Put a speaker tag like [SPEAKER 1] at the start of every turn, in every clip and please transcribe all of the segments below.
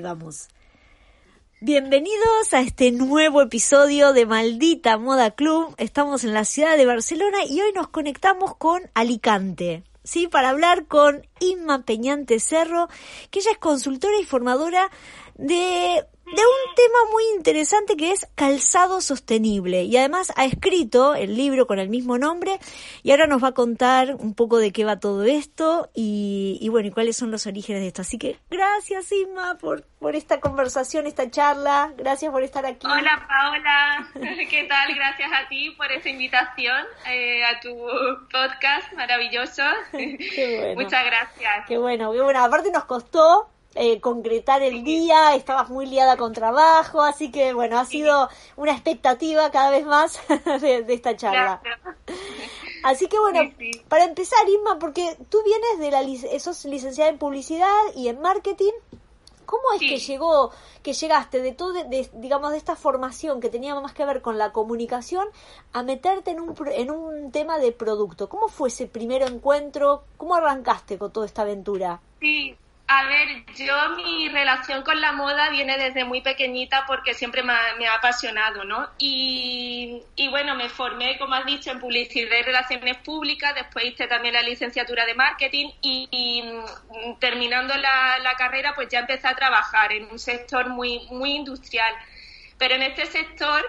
[SPEAKER 1] Vamos. Bienvenidos a este nuevo episodio de Maldita Moda Club. Estamos en la ciudad de Barcelona y hoy nos conectamos con Alicante. Sí, para hablar con Inma Peñante Cerro, que ella es consultora y formadora de de un tema muy interesante que es calzado sostenible. Y además ha escrito el libro con el mismo nombre. Y ahora nos va a contar un poco de qué va todo esto y, y bueno y cuáles son los orígenes de esto. Así que gracias Inma por, por esta conversación esta charla. Gracias por estar aquí.
[SPEAKER 2] Hola Paola. Qué tal gracias a ti por esta invitación eh, a tu podcast maravilloso. Qué bueno. muchas gracias.
[SPEAKER 1] Qué bueno. Qué bueno. Aparte nos costó eh, concretar el día, estabas muy liada con trabajo, así que bueno, ha sido una expectativa cada vez más de, esta charla. Así que bueno, para empezar, Inma, porque tú vienes de la, sos licenciada en publicidad y en marketing. ¿Cómo es que llegó, que llegaste de todo, de, digamos, de esta formación que tenía más que ver con la comunicación a meterte en un, en un tema de producto? ¿Cómo fue ese primer encuentro? ¿Cómo arrancaste con toda esta aventura?
[SPEAKER 2] Sí, a ver, yo mi relación con la moda viene desde muy pequeñita porque siempre me ha, apasionado, ¿no? Y, bueno, me formé, como has dicho, en publicidad y relaciones públicas, después hice también la licenciatura de marketing y, mm, terminando la, carrera pues ya empecé a trabajar en un sector muy, muy industrial. Pero en este sector,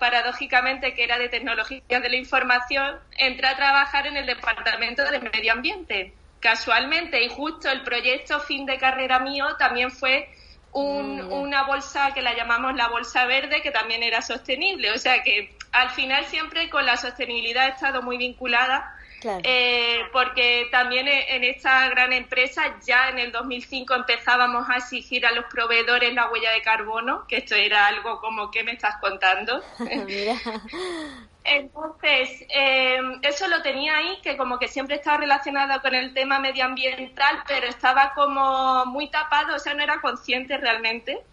[SPEAKER 2] paradójicamente, que era de tecnologías de la información, entré a trabajar en el Departamento de Medio Ambiente casualmente y justo el proyecto fin de carrera mío también fue mm. una bolsa que la llamamos la bolsa verde que también era sostenible. O sea que al final siempre con la sostenibilidad he estado muy vinculada. Eh, porque también en esta gran empresa ya en el 2005 empezábamos a exigir a los proveedores la huella de carbono, que esto era algo como que me estás contando. Entonces, eh, eso lo tenía ahí, que como que siempre estaba relacionado con el tema medioambiental, pero estaba como muy tapado, o sea, no era consciente realmente.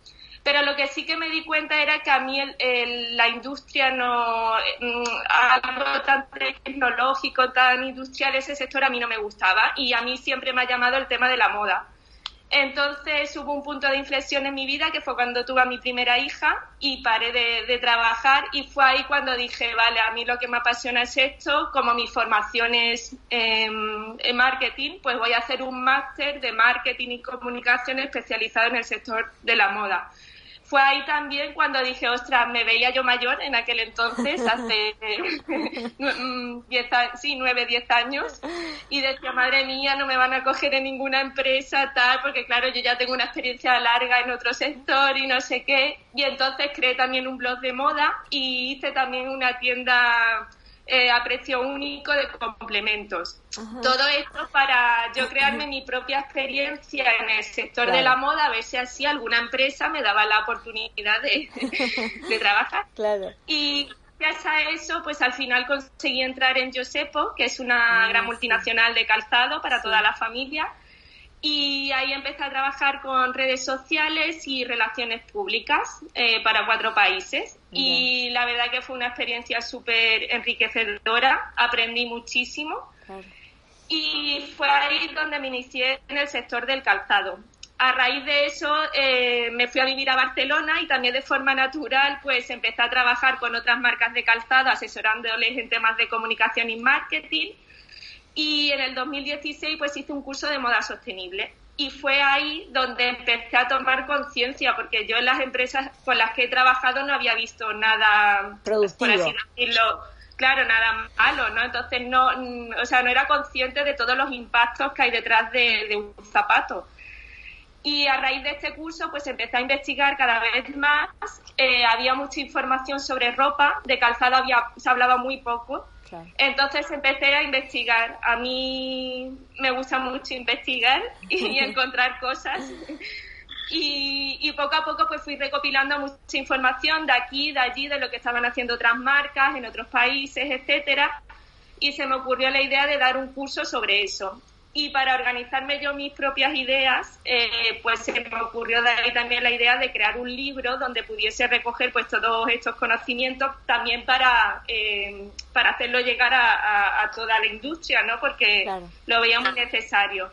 [SPEAKER 2] Pero lo que sí que me di cuenta era que a mí la industria no, mm, algo tan tecnológico, tan industrial, ese sector a mí no me gustaba y a mí siempre me ha llamado el tema de la moda. Entonces hubo un punto de inflexión en mi vida que fue cuando tuve a mi primera hija y paré de, trabajar. Y fue ahí cuando dije, vale, a mí lo que me apasiona es esto, como mi formación es en marketing, pues voy a hacer un máster de marketing y comunicación especializado en el sector de la moda fue ahí también cuando dije, ostras, me veía yo mayor en aquel entonces, hace mm, diez, sí, nueve, diez años, y decía, madre mía, no me van a coger en ninguna empresa, tal, porque claro, yo ya tengo una experiencia larga en otro sector y no sé qué, y entonces creé también un blog de moda y hice también una tienda eh, a precio único de complementos. Todo esto para yo crearme mi propia experiencia en el sector de la moda, a ver si así alguna empresa me daba la oportunidad de, trabajar. Y gracias a eso, pues al final conseguí entrar en Josepo, que es una ah, gran multinacional de calzado para toda la familia. Y ahí empecé a trabajar con redes sociales y relaciones públicas eh, para cuatro países. Y la verdad que fue una experiencia súper enriquecedora, aprendí muchísimo. Y fue ahí donde me inicié en el sector del calzado. A raíz de eso eh, me fui a vivir a Barcelona y también de forma natural pues empecé a trabajar con otras marcas de calzado asesorándoles en temas de comunicación y marketing y en el 2016 pues hice un curso de moda sostenible y fue ahí donde empecé a tomar conciencia porque yo en las empresas con las que he trabajado no había visto nada
[SPEAKER 1] productivo por así
[SPEAKER 2] decirlo claro nada malo no entonces no o sea no era consciente de todos los impactos que hay detrás de, un zapato. Y a raíz de este curso pues empecé a investigar cada vez más. Eh, había mucha información sobre ropa. De calzado había se hablaba muy poco entonces empecé a investigar. A mí me gusta mucho investigar y encontrar cosas. Y, poco a poco pues fui recopilando mucha información de aquí, de allí, de lo que estaban haciendo otras marcas en otros países, etcétera. Y se me ocurrió la idea de dar un curso sobre eso y para organizarme yo mis propias ideas, eh, pues se me ocurrió de ahí también la idea de crear un libro donde pudiese recoger pues todos estos conocimientos también para, eh, para hacerlo llegar a, toda la industria, ¿no? Porque lo veíamos necesario.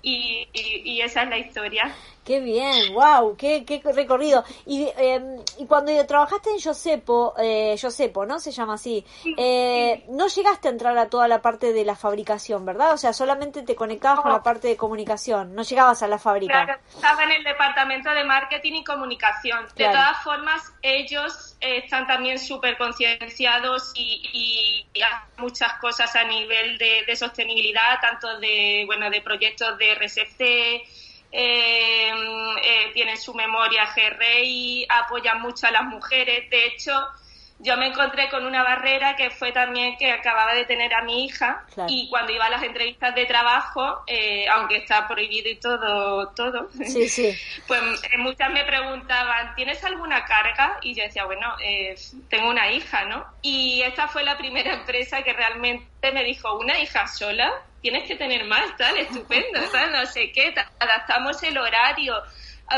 [SPEAKER 2] Y, y, esa es la historia.
[SPEAKER 1] Qué bien, wow, qué, qué recorrido. Y, eh, y cuando trabajaste en Josepo, eh, Josepo, ¿no? Se llama así. Eh, no llegaste a entrar a toda la parte de la fabricación, ¿verdad? O sea, solamente te conectabas con la parte de comunicación, no llegabas a la fábrica.
[SPEAKER 2] Claro, estaba en el departamento de marketing y comunicación. De todas formas, ellos están también súper concienciados y, y, hacen muchas cosas a nivel de, de sostenibilidad, tanto de, bueno, de proyectos de RSC, eh, eh, tienen su memoria GRI, apoyan mucho a las mujeres. De hecho, yo me encontré con una barrera que fue también que acababa de tener a mi hija y cuando iba a las entrevistas de trabajo, eh, aunque está prohibido y todo, todo,
[SPEAKER 1] sí, sí.
[SPEAKER 2] pues eh, muchas me preguntaban, ¿tienes alguna carga? Y yo decía, bueno, eh, tengo una hija, ¿no? Y esta fue la primera empresa que realmente me dijo, ¿una hija sola? Tienes que tener más, tal, estupendo, tal, no sé qué, adaptamos el horario,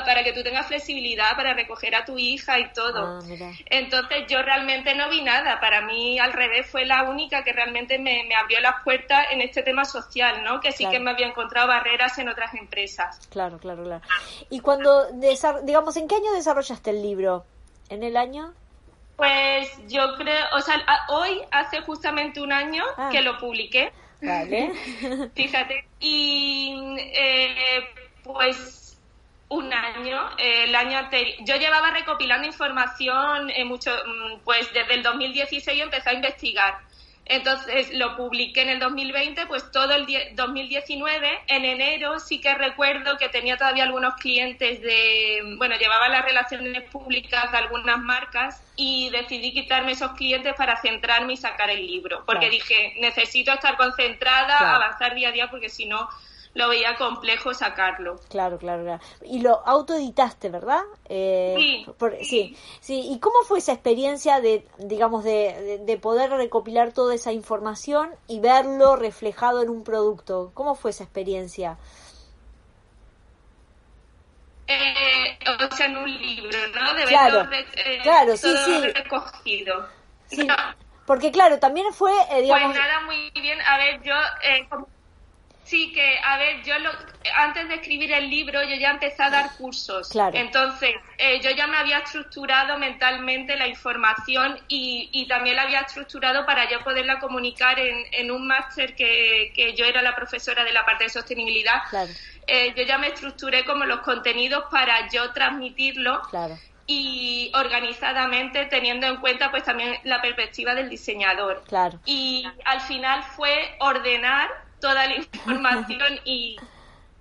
[SPEAKER 2] para que tú tengas flexibilidad para recoger a tu hija y todo.
[SPEAKER 1] Ah,
[SPEAKER 2] Entonces yo realmente no vi nada. Para mí al revés fue la única que realmente me, abrió las puertas en este tema social, ¿no? Que sí que me había encontrado barreras en otras empresas.
[SPEAKER 1] Claro, claro, claro. Y cuando, digamos, ¿en qué año desarrollaste el libro? ¿En el año?
[SPEAKER 2] Pues yo creo, o sea, hoy hace justamente un año ah. que lo publiqué.
[SPEAKER 1] Vale.
[SPEAKER 2] Fíjate. Y eh, pues un año, el año anterior. Yo llevaba recopilando información eh, mucho, mm, pues desde el 2016 empecé a investigar. Entonces lo publiqué en el 2020, pues todo el 2019. En enero sí que recuerdo que tenía todavía algunos clientes de, bueno, llevaba las relaciones públicas de algunas marcas y decidí quitarme esos clientes para centrarme y sacar el libro. Porque dije, necesito estar concentrada, avanzar día a día, porque si no, lo veía complejo sacarlo.
[SPEAKER 1] Claro, claro, claro. Y lo autoeditaste, ¿verdad?
[SPEAKER 2] Eh,
[SPEAKER 1] sí, sí. sí. ¿Y cómo fue esa experiencia de, digamos, de, de, poder recopilar toda esa información y verlo reflejado en un producto? ¿Cómo fue esa experiencia?
[SPEAKER 2] Eh, o sea, en un libro, ¿no? De
[SPEAKER 1] claro,
[SPEAKER 2] eh,
[SPEAKER 1] claro, sí, sí.
[SPEAKER 2] recogido.
[SPEAKER 1] Sí. Porque claro, también fue, eh, digamos...
[SPEAKER 2] Pues nada, muy bien. A ver, yo, eh, Sí, que, a ver, yo lo, antes de escribir el libro yo ya empecé a dar cursos.
[SPEAKER 1] Claro.
[SPEAKER 2] Entonces, eh, yo ya me había estructurado mentalmente la información y, y, también la había estructurado para yo poderla comunicar en, en un máster que, que, yo era la profesora de la parte de sostenibilidad.
[SPEAKER 1] Claro.
[SPEAKER 2] Eh, yo ya me estructuré como los contenidos para yo transmitirlo.
[SPEAKER 1] Claro
[SPEAKER 2] y organizadamente teniendo en cuenta pues también la perspectiva del diseñador.
[SPEAKER 1] Claro.
[SPEAKER 2] Y al final fue ordenar toda la información y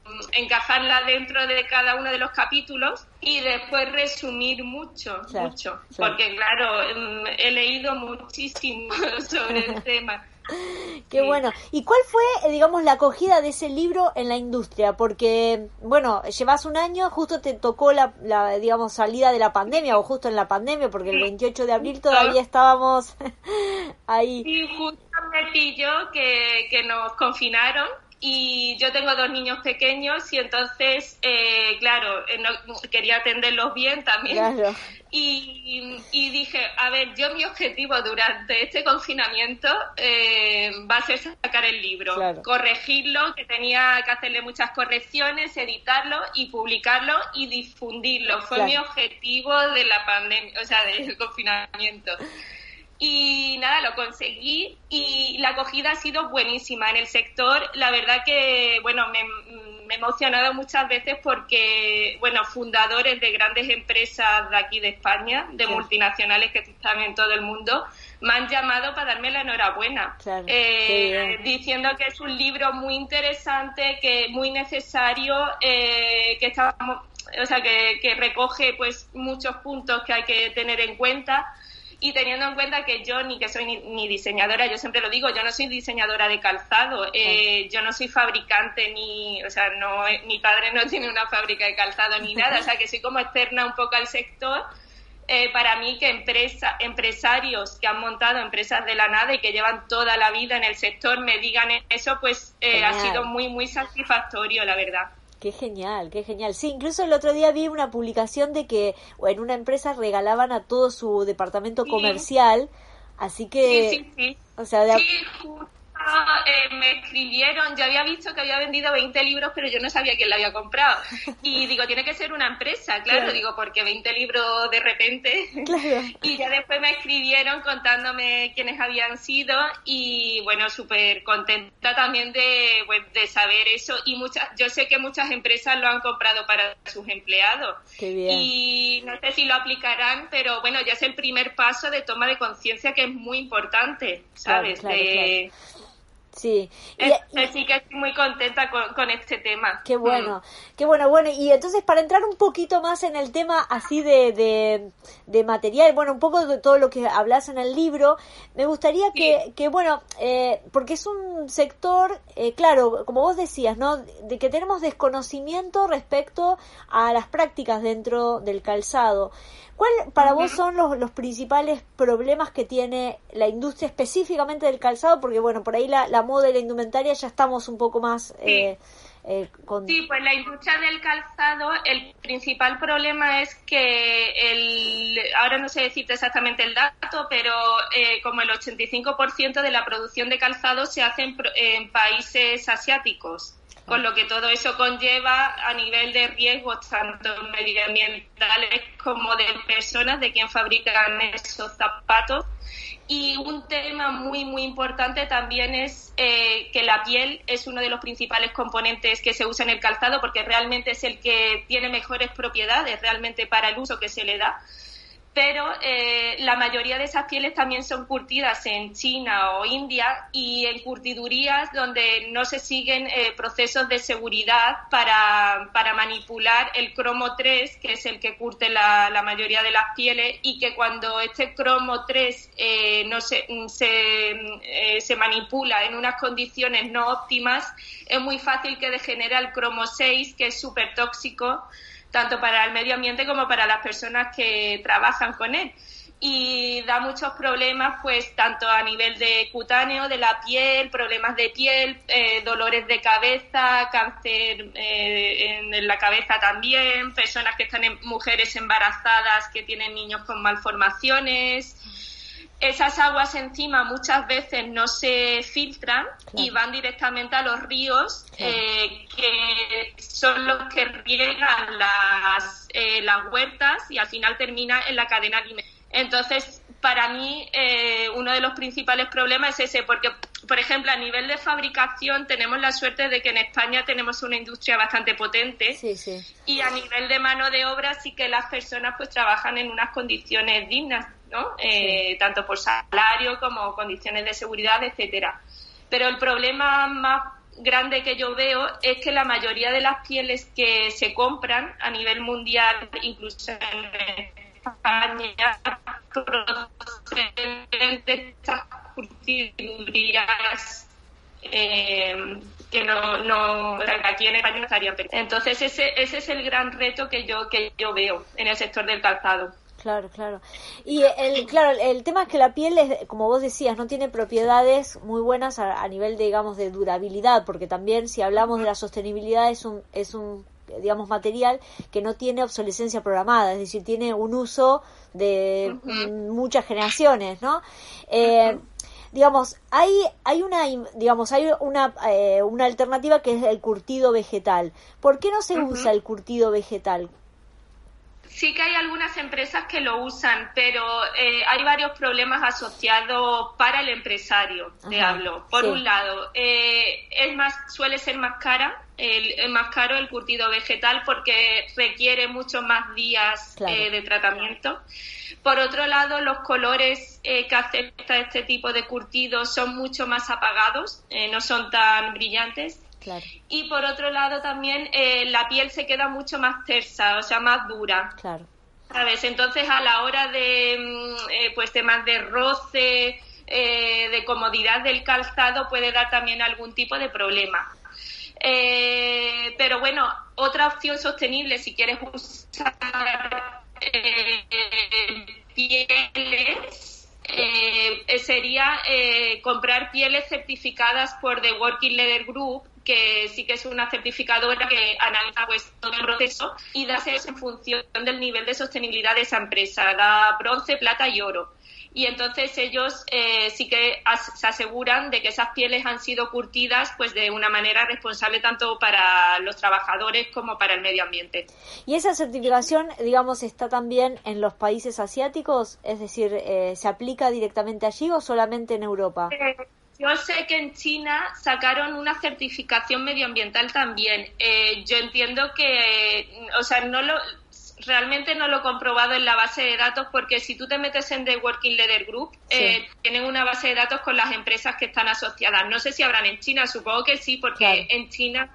[SPEAKER 2] mm, encajarla dentro de cada uno de los capítulos y después resumir mucho, mucho, porque claro, mm, he leído muchísimo sobre el tema.
[SPEAKER 1] Qué bueno. ¿Y cuál fue, eh, digamos, la acogida de ese libro en la industria? Porque, bueno, llevas un año, justo te tocó la, la, digamos, salida de la pandemia, o justo en la pandemia, porque el 28 de abril todavía estábamos ahí.
[SPEAKER 2] Sí, justo me pilló que, que nos confinaron y yo tengo dos niños pequeños y entonces, eh, claro, eh, quería atenderlos bien también. Y, y, dije, a ver, yo mi objetivo durante este confinamiento eh, va a ser sacar el libro, corregirlo, que tenía que hacerle muchas correcciones, editarlo y publicarlo y difundirlo. Fue mi objetivo de la pandemia, o sea, del confinamiento. Y nada, lo conseguí y la acogida ha sido buenísima en el sector. La verdad que, bueno, me, he emocionado muchas veces porque, bueno, fundadores de grandes empresas de aquí de España, de multinacionales que están en todo el mundo, me han llamado para darme la enhorabuena, eh, diciendo que es un libro muy interesante, que muy necesario, eh, que estamos, o sea, que, que recoge pues muchos puntos que hay que tener en cuenta y teniendo en cuenta que yo ni que soy ni, diseñadora, yo siempre lo digo, yo no soy diseñadora de calzado, eh, yo no soy fabricante ni, o sea, no, mi padre no tiene una fábrica de calzado ni nada, o sea, que soy como externa un poco al sector. Eh, para mí que empresa, empresarios que han montado empresas de la nada y que llevan toda la vida en el sector me digan eso, pues eh, ha sido muy, muy satisfactorio, la verdad.
[SPEAKER 1] Qué genial, qué genial. Sí, incluso el otro día vi una publicación de que en una empresa regalaban a todo su departamento comercial, así que...
[SPEAKER 2] Sí, sí, sí.
[SPEAKER 1] O sea, de...
[SPEAKER 2] sí, eh, me escribieron, yo había visto que había vendido 20 libros, pero yo no sabía quién lo había comprado. Y digo, tiene que ser una empresa, claro, digo, porque 20 libros de repente. Y ya después me escribieron contándome quiénes habían sido y bueno, súper contenta también de, de saber eso. Y muchas, yo sé que muchas empresas lo han comprado para sus empleados. Y no sé si lo aplicarán, pero bueno, ya es el primer paso de toma de conciencia que es muy importante, ¿sabes? de,
[SPEAKER 1] Sí.
[SPEAKER 2] Así que estoy muy contenta con, este tema.
[SPEAKER 1] Qué bueno, mm. qué bueno, bueno. Y entonces para entrar un poquito más en el tema así de, de, material, bueno, un poco de todo lo que hablas en el libro, me gustaría que, que bueno, eh, porque es un sector, eh, claro, como vos decías, ¿no? De que tenemos desconocimiento respecto a las prácticas dentro del calzado. ¿Cuál para vos son los, los, principales problemas que tiene la industria específicamente del calzado? Porque bueno, por ahí la, la moda y la indumentaria ya estamos un poco más...
[SPEAKER 2] Eh, eh, con... Sí, pues la industria del calzado, el principal problema es que el, ahora no sé decirte exactamente el dato, pero eh, como el 85% de la producción de calzado se hace en países asiáticos con lo que todo eso conlleva a nivel de riesgos tanto medioambientales como de personas de quien fabrican esos zapatos. Y un tema muy, muy importante también es eh, que la piel es uno de los principales componentes que se usa en el calzado porque realmente es el que tiene mejores propiedades realmente para el uso que se le da pero eh, la mayoría de esas pieles también son curtidas en China o India y en curtidurías donde no se siguen eh, procesos de seguridad para, para, manipular el cromo 3, que es el que curte la, la, mayoría de las pieles, y que cuando este cromo 3 eh, no se, se, se manipula en unas condiciones no óptimas, es muy fácil que degenere el cromo 6, que es súper tóxico tanto para el medio ambiente como para las personas que trabajan con él. Y da muchos problemas, pues, tanto a nivel de cutáneo, de la piel, problemas de piel, eh, dolores de cabeza, cáncer eh, en, la cabeza también, personas que están en mujeres embarazadas que tienen niños con malformaciones esas aguas encima muchas veces no se filtran y van directamente a los ríos eh, que son los que riegan las, eh, las huertas y al final termina en la cadena alimentaria. Entonces, para mí, eh, uno de los principales problemas es ese, porque, por ejemplo, a nivel de fabricación tenemos la suerte de que en España tenemos una industria bastante potente y a nivel de mano de obra sí que las personas pues trabajan en unas condiciones dignas eh, tanto por salario como condiciones de seguridad, etcétera. Pero el problema más grande que yo veo es que la mayoría de las pieles que se compran a nivel mundial, incluso en España, proceden de estas eh, que no, no aquí en España no estarían entonces ese ese es el gran reto que yo que yo veo en el sector del calzado
[SPEAKER 1] Claro, claro. Y el, claro, el tema es que la piel, es, como vos decías, no tiene propiedades muy buenas a, nivel, de, digamos, de durabilidad, porque también si hablamos de la sostenibilidad es un, es un digamos, material que no tiene obsolescencia programada, es decir, tiene un uso de muchas generaciones, ¿no? Eh, digamos, hay, hay una, digamos, hay una, eh, una alternativa que es el curtido vegetal. ¿Por qué no se usa el curtido vegetal?
[SPEAKER 2] Sí que hay algunas empresas que lo usan, pero eh, hay varios problemas asociados para el empresario, te hablo. Por un lado, eh, es más, suele ser más cara, el, más caro el curtido vegetal porque requiere muchos más días eh, de tratamiento. Por otro lado, los colores que acepta este tipo de curtido son mucho más apagados, no son tan brillantes y por otro lado también eh, la piel se queda mucho más tersa, o sea, más dura.
[SPEAKER 1] Claro.
[SPEAKER 2] ¿Sabes? Entonces a la hora de, mm, eh, pues temas de roce, eh, de comodidad del calzado puede dar también algún tipo de problema. pero bueno, otra opción sostenible si quieres usar pieles eh, sería eh, comprar pieles certificadas por The Working Leather Group, que sí que es una certificadora que analiza pues, todo el proceso y da en función del nivel de sostenibilidad de esa empresa, da bronce, plata y oro y entonces ellos eh, sí que se aseguran de que esas pieles han sido curtidas pues de una manera responsable tanto para los trabajadores como para el medio ambiente.
[SPEAKER 1] ¿Y esa certificación, digamos, está también en los países asiáticos? Es decir, eh, ¿se aplica directamente allí o solamente en Europa?
[SPEAKER 2] Eh, yo sé que en China sacaron una certificación medioambiental también. yo entiendo que, o sea, no lo, realmente no lo he comprobado en la base de datos porque si tú te metes en The Working Leader Group, eh, tienen una base de datos con las empresas que están asociadas. No sé si habrán en China, supongo que sí, porque en China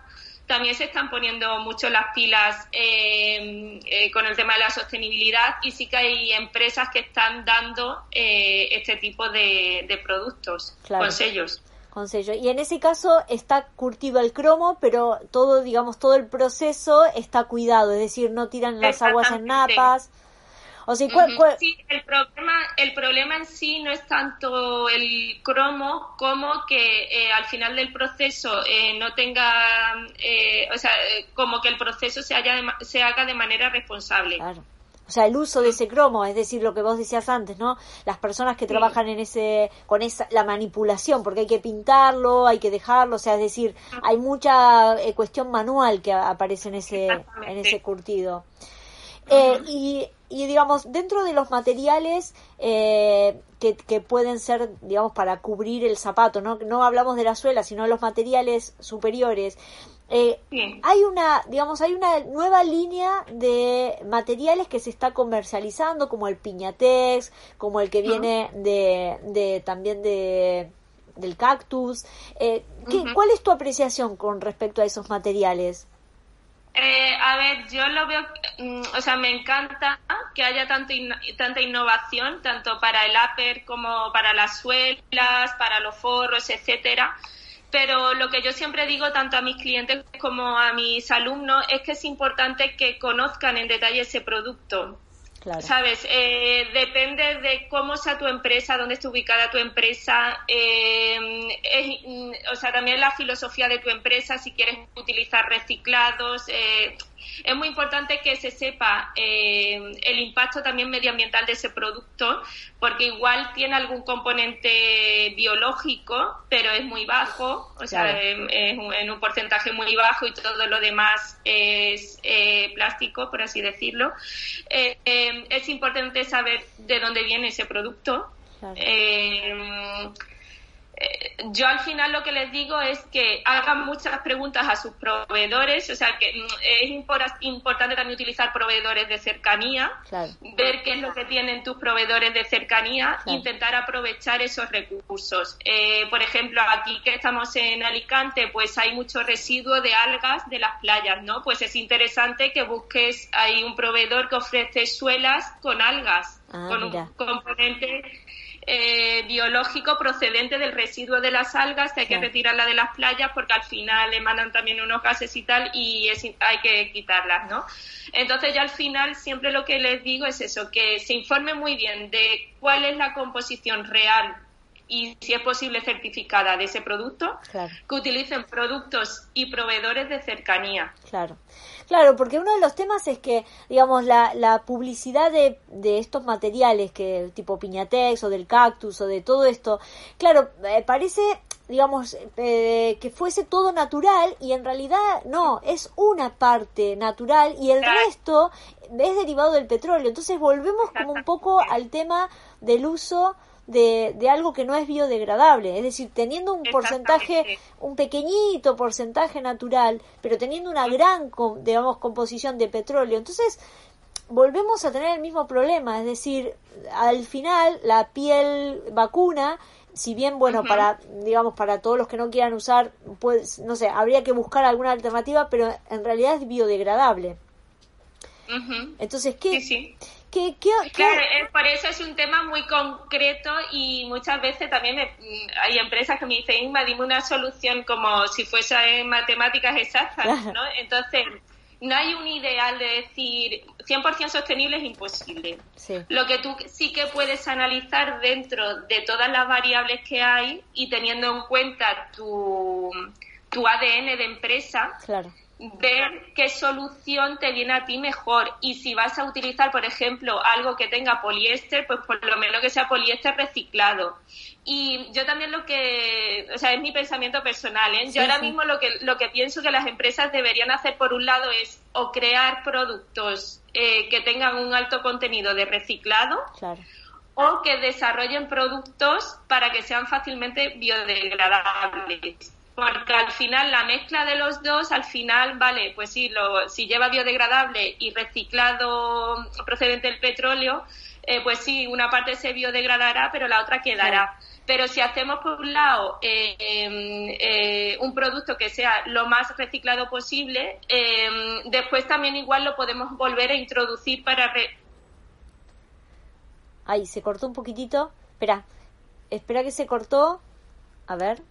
[SPEAKER 2] también se están poniendo mucho las pilas eh, eh, con el tema de la sostenibilidad y sí que hay empresas que están dando este tipo de, productos con sellos.
[SPEAKER 1] Y en ese caso está curtido el cromo, pero todo, digamos, todo el proceso está cuidado, es decir, no tiran las aguas en napas.
[SPEAKER 2] O sea, Sí, el problema, el problema en sí no es tanto el cromo como que eh, al final del proceso eh, no tenga, eh, o sea, como que el proceso se, haya se haga de manera responsable.
[SPEAKER 1] Claro. O sea, el uso de ese cromo, es decir, lo que vos decías antes, ¿no? Las personas que trabajan en ese, con esa, la manipulación, porque hay que pintarlo, hay que dejarlo, o sea, es decir, hay mucha eh, cuestión manual que aparece en ese, en ese curtido. Eh, y, y, digamos, dentro de los materiales eh, que, que, pueden ser, digamos, para cubrir el zapato, ¿no? No hablamos de la suela, sino de los materiales superiores. Eh, hay una, digamos, hay una nueva línea de materiales que se está comercializando, como el piñatex, como el que viene de, de también de del cactus. Eh, ¿Cuál es tu apreciación con respecto a esos materiales?
[SPEAKER 2] Eh, a ver, yo lo veo, mm, o sea, me encanta que haya tanto tanta innovación, tanto para el upper como para las suelas, para los forros, etcétera pero lo que yo siempre digo tanto a mis clientes como a mis alumnos es que es importante que conozcan en detalle ese producto. ¿Sabes? Eh, depende de cómo sea tu empresa, dónde esté ubicada tu empresa, eh, mm, o sea, también la filosofía de tu empresa, si quieres utilizar reciclados. Eh, es muy importante que se sepa eh, el impacto también medioambiental de ese producto, porque igual tiene algún componente biológico, pero es muy bajo, o sea, es, en un porcentaje muy bajo y todo lo demás es eh, plástico, por así decirlo. Eh, es importante saber de dónde viene ese producto. Eh, yo al final lo que les digo es que hagan muchas preguntas a sus proveedores, o sea que mm, es importante también utilizar proveedores de cercanía, ver qué es lo que tienen tus proveedores de cercanía, intentar aprovechar esos recursos. Eh, por ejemplo, aquí que estamos en Alicante, pues hay mucho residuo de algas de las playas, ¿no? Pues es interesante que busques ahí un proveedor que ofrece suelas con algas, ah, con un componente eh, biológico procedente del residuo de las algas que hay que retirarla de las playas porque al final emanan también unos gases y tal y hay que quitarlas, ¿no? Entonces ya al final siempre lo que les digo es eso, que se informe muy bien de cuál es la composición real y si es posible certificada de ese producto, que utilicen productos y proveedores de cercanía.
[SPEAKER 1] Claro. Claro, porque uno de los temas es que, digamos, la, la publicidad de, de estos materiales, que tipo piñatex o del cactus o de todo esto, claro, eh, parece digamos, eh, que fuese todo natural y en realidad no, es una parte natural y el resto es derivado del petróleo. Entonces volvemos como un poco al tema del uso de, de algo que no es biodegradable. Es decir, teniendo un porcentaje, un pequeñito porcentaje natural, pero teniendo una gran, digamos, composición de petróleo. Entonces, volvemos a tener el mismo problema. Es decir, al final, la piel vacuna si bien bueno para digamos para todos los que no quieran usar pues no sé habría que buscar alguna alternativa pero en realidad es biodegradable entonces qué
[SPEAKER 2] claro, por eso es un tema muy concreto y muchas veces también hay empresas que me dicen, Inma, dime una solución como si fuese en matemáticas exactas, ¿no? Entonces, no hay un ideal de decir 100% sostenible es imposible. Lo que tú sí que puedes analizar dentro de todas las variables que hay y teniendo en cuenta tu tu ADN de empresa,
[SPEAKER 1] claro
[SPEAKER 2] ver qué solución te viene a ti mejor y si vas a utilizar, por ejemplo, algo que tenga poliéster, pues por lo menos que sea poliéster reciclado. Y yo también lo que, o sea, es mi pensamiento personal, ¿eh? yo ahora mismo lo que, lo que pienso que las empresas deberían hacer por un lado es o crear productos eh, que tengan un alto contenido de reciclado. o que desarrollen productos para que sean fácilmente biodegradables porque al final la mezcla de los dos, al final, vale, pues sí, lo, si lleva biodegradable y reciclado procedente del petróleo, eh, pues sí, una parte se biodegradará, pero la otra quedará. Pero si hacemos por un lado eh, em, eh, un producto que sea lo más reciclado posible, em, después también igual lo podemos volver a introducir para... Re
[SPEAKER 1] Ay, se cortó un poquitito. Espera, espera que se cortó. A ver.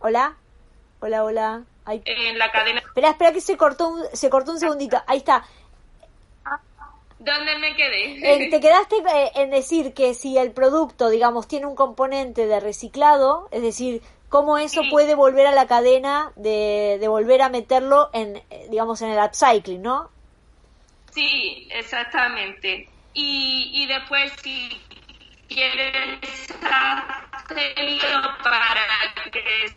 [SPEAKER 1] Hola, hola, hola.
[SPEAKER 2] En la cadena.
[SPEAKER 1] Espera, espera que se cortó un, se cortó un segundito. Ahí está.
[SPEAKER 2] ¿Dónde me quedé?
[SPEAKER 1] te quedaste eh, en decir que si el producto, digamos, tiene un componente de reciclado, es decir, cómo eso puede volver a la cadena de, de volver a meterlo en, eh, digamos, en el upcycling, ¿no?
[SPEAKER 2] Sí, exactamente. Y, y después, si quieres hacerlo para que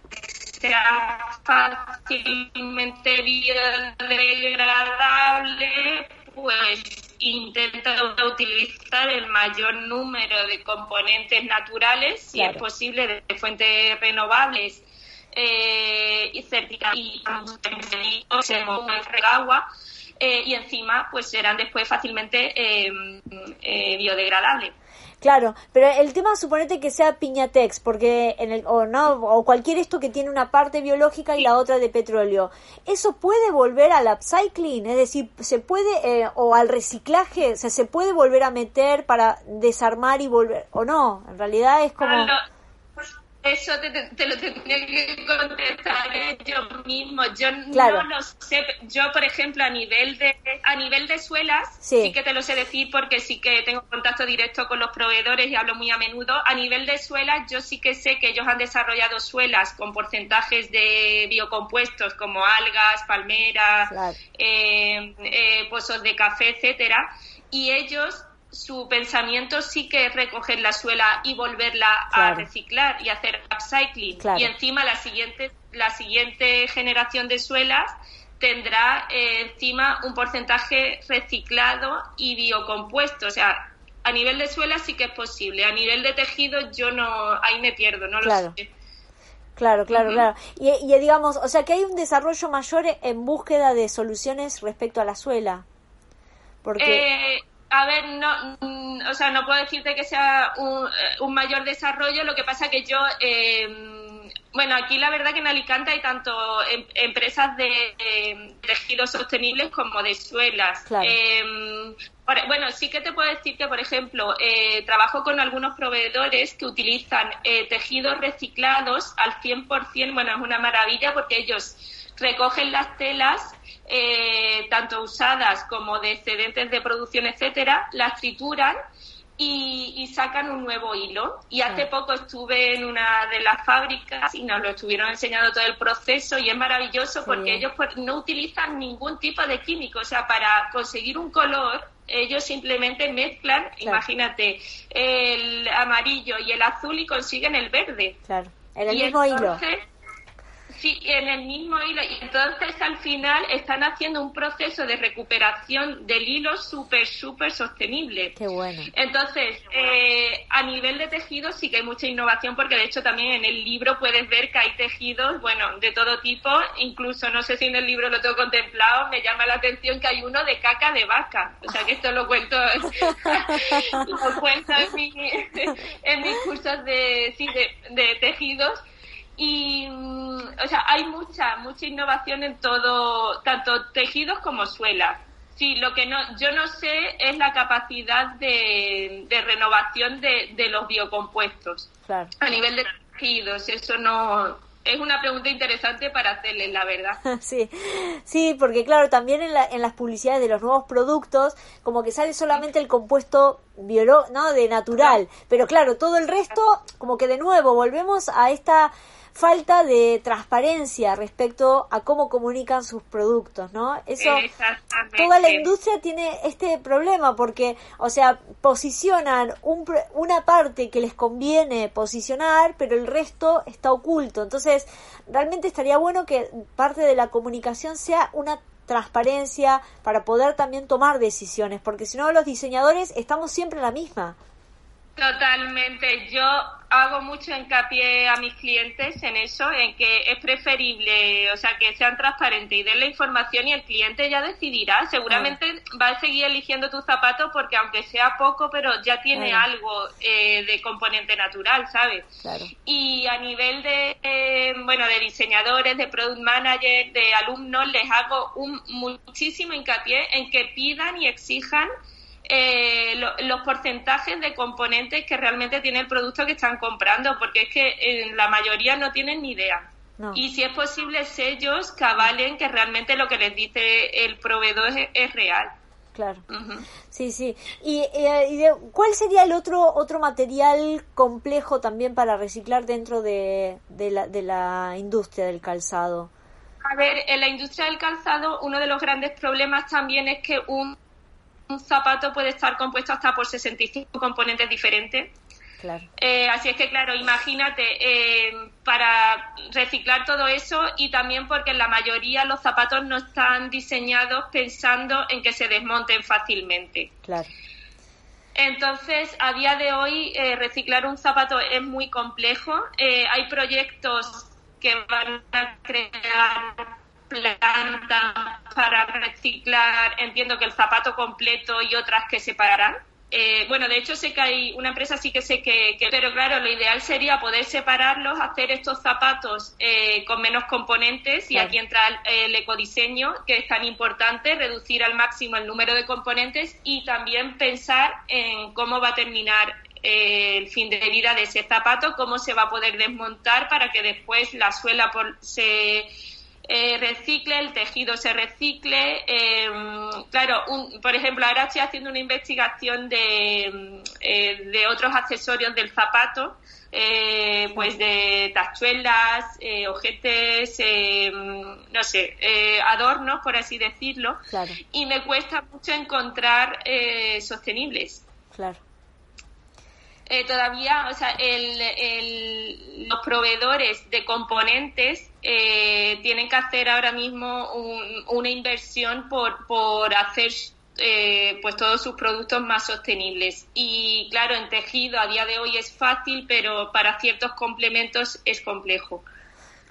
[SPEAKER 2] sea fácilmente biodegradable, pues intenta utilizar el mayor número de componentes naturales, si es posible, de fuentes renovables eh, y certificadas y, agua eh, y encima pues serán después fácilmente eh, eh biodegradables.
[SPEAKER 1] Claro, pero el tema suponete que sea piñatex, porque en el o no o cualquier esto que tiene una parte biológica y la otra de petróleo, eso puede volver al upcycling, es decir, se puede eh, o al reciclaje, o sea, se puede volver a meter para desarmar y volver o no, en realidad es como
[SPEAKER 2] eso te, lo tendría que contestar yo mismo. Yo no lo sé. Yo, por ejemplo, a nivel de a nivel de suelas, sí. que te lo sé decir porque sí que tengo contacto directo con los proveedores y hablo muy a menudo. A nivel de suelas, yo sí que sé que ellos han desarrollado suelas con porcentajes de biocompuestos como algas, palmeras, eh, eh, pozos de café, etcétera. Y ellos su pensamiento sí que es recoger la suela y volverla a reciclar y hacer upcycling. Y encima la siguiente, la siguiente generación de suelas tendrá eh, encima un porcentaje reciclado y biocompuesto. O sea, a nivel de suela sí que es posible. A nivel de tejido yo no, ahí me pierdo, no lo sé.
[SPEAKER 1] Claro, claro, claro. Y, y, digamos, o sea que hay un desarrollo mayor en búsqueda de soluciones respecto a la suela.
[SPEAKER 2] Porque... Eh, a ver, no, mm, o sea, no puedo decirte que sea un, eh, mayor desarrollo, lo que pasa que yo, eh, bueno, aquí la verdad que en Alicante hay tanto em, empresas de eh, tejidos sostenibles como de suelas. Em, bueno, sí que te puedo decir que, por ejemplo, trabajo con algunos proveedores que utilizan tejidos reciclados al 100%, bueno, es una maravilla porque ellos recogen las telas eh, tanto usadas como de excedentes de producción, etcétera, las trituran y, sacan un nuevo hilo. Y hace poco estuve en una de las fábricas y nos lo estuvieron enseñando todo el proceso y es maravilloso porque ellos pues, no utilizan ningún tipo de químico. O sea, para conseguir un color, ellos simplemente mezclan, imagínate, el amarillo y el azul y consiguen el verde.
[SPEAKER 1] Claro, en el mismo hilo.
[SPEAKER 2] Sí, en el mismo hilo. Y entonces al final están haciendo un proceso de recuperación del hilo súper, súper sostenible.
[SPEAKER 1] Qué bueno.
[SPEAKER 2] Entonces, eh, a nivel de tejidos sí que hay mucha innovación porque de hecho también en el libro puedes ver que hay tejidos, bueno, de todo tipo. Incluso, no sé si en el libro lo tengo contemplado, me llama la atención que hay uno de caca de vaca. O sea que esto lo cuento, lo cuento en, en mis cursos de, sí, de, de tejidos y mm, o sea hay mucha mucha innovación en todo tanto tejidos como suelas. Sí lo que no yo no sé es la capacidad de, renovación de, los biocompuestos a nivel de tejidos. Eso no es una pregunta interesante para hacerles, la verdad.
[SPEAKER 1] Sí, sí, porque claro, también en, la, en las publicidades de los nuevos productos, como que sale solamente el compuesto biológico, ¿no? De natural, pero claro, todo el resto, como que de nuevo volvemos a esta falta de transparencia respecto a cómo comunican sus productos, ¿no? Eso, toda la industria tiene este problema porque, o sea, posicionan un, una parte que les conviene posicionar, pero el resto está oculto. Entonces, realmente estaría bueno que parte de la comunicación sea una transparencia para poder también tomar decisiones, porque si no los diseñadores estamos siempre en la misma.
[SPEAKER 2] Totalmente. Yo hago mucho hincapié a mis clientes en eso, en que es preferible, o sea, que sean transparentes y den la información y el cliente ya decidirá. Seguramente va a seguir eligiendo tu zapato porque aunque sea poco, pero ya tiene algo eh, de componente natural, ¿sabes? Y a nivel de, eh, bueno, de diseñadores, de product managers, de alumnos, les hago un muchísimo hincapié en que pidan y exijan eh, los porcentajes de componentes que realmente tiene el producto que están comprando, porque es que en la mayoría no tienen ni idea. Y si es posible, sellos que avalen que realmente lo que les dice el proveedor es, real.
[SPEAKER 1] Claro. Sí, sí. ¿Y, eh, cuál sería el otro otro material complejo también para reciclar dentro de, de, la, de la industria del calzado?
[SPEAKER 2] A ver, en la industria del calzado uno de los grandes problemas también es que un un zapato puede estar compuesto hasta por 65 componentes diferentes. Eh, así es que, claro, imagínate, eh, para reciclar todo eso y también porque en la mayoría los zapatos no están diseñados pensando en que se desmonten fácilmente.
[SPEAKER 1] Claro.
[SPEAKER 2] Entonces, a día de hoy, eh, reciclar un zapato es muy complejo. hay proyectos que van a crear planta para reciclar, entiendo que el zapato completo y otras que separarán. Eh, bueno, de hecho sé que hay una empresa sí que sé que, pero claro, lo ideal sería poder separarlos, hacer estos zapatos eh, con menos componentes y aquí entra el, ecodiseño, que es tan importante, reducir al máximo el número de componentes y también pensar en cómo va a terminar eh, el fin de vida de ese zapato, cómo se va a poder desmontar para que después la suela por, se eh, recicle, el tejido se recicle. Em, claro, por ejemplo, ahora estoy haciendo una investigación de, eh, de otros accesorios del zapato, eh, pues de tachuelas, ojetes, em, no sé, adornos, por así decirlo. Y me cuesta mucho encontrar sostenibles.
[SPEAKER 1] Claro.
[SPEAKER 2] Todavía, o sea, el, los proveedores de componentes eh, tienen que hacer ahora mismo una inversión por, por hacer eh, pues todos sus productos más sostenibles. Y claro, en tejido a día de hoy es fácil, pero para ciertos complementos es complejo.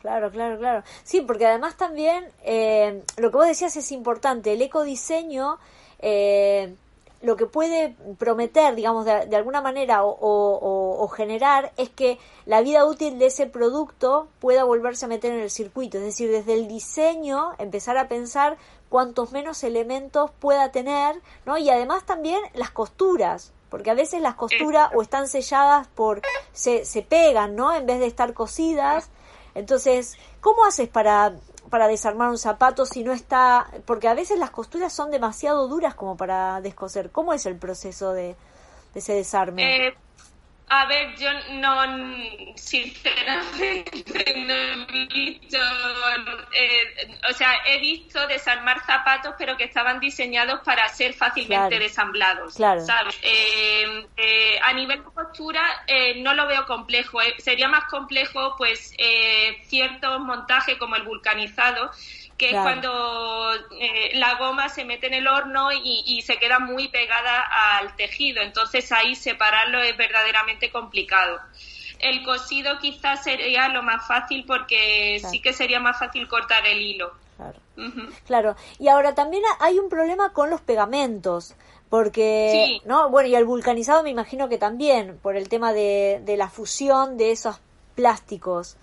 [SPEAKER 1] Claro, claro, claro. Sí, porque además también eh, lo que vos decías es importante. El ecodiseño eh, lo que puede prometer, digamos, de, alguna manera o, generar es que la vida útil de ese producto pueda volverse a meter en el circuito. Es decir, desde el diseño empezar a pensar cuantos menos elementos pueda tener, ¿no? Y además también las costuras, porque a veces las costuras o están selladas por, se, se pegan, ¿no? En vez de estar cosidas. Entonces, ¿cómo haces para para desarmar un zapato si no está, porque a veces las costuras son demasiado duras como para descoser. ¿Cómo es el proceso de, ese desarme?
[SPEAKER 2] Eh, a ver, yo no, sinceramente, no he visto, eh, o sea, he visto desarmar zapatos, pero que estaban diseñados para ser fácilmente desamblados,
[SPEAKER 1] claro.
[SPEAKER 2] ¿sabes? Eh, eh, a nivel de costura no lo veo complejo, sería más complejo, pues, ciertos montajes como el vulcanizado, que es cuando eh, la goma se mete en el horno y, se queda muy pegada al tejido. Entonces ahí separarlo es verdaderamente complicado. El cosido quizás sería lo más fácil porque sí que sería más fácil cortar el hilo.
[SPEAKER 1] Claro. claro. Y ahora también hay un problema con los pegamentos. Porque, ¿no? Bueno, y el vulcanizado me imagino que también, por el tema de, de la fusión de esos plásticos.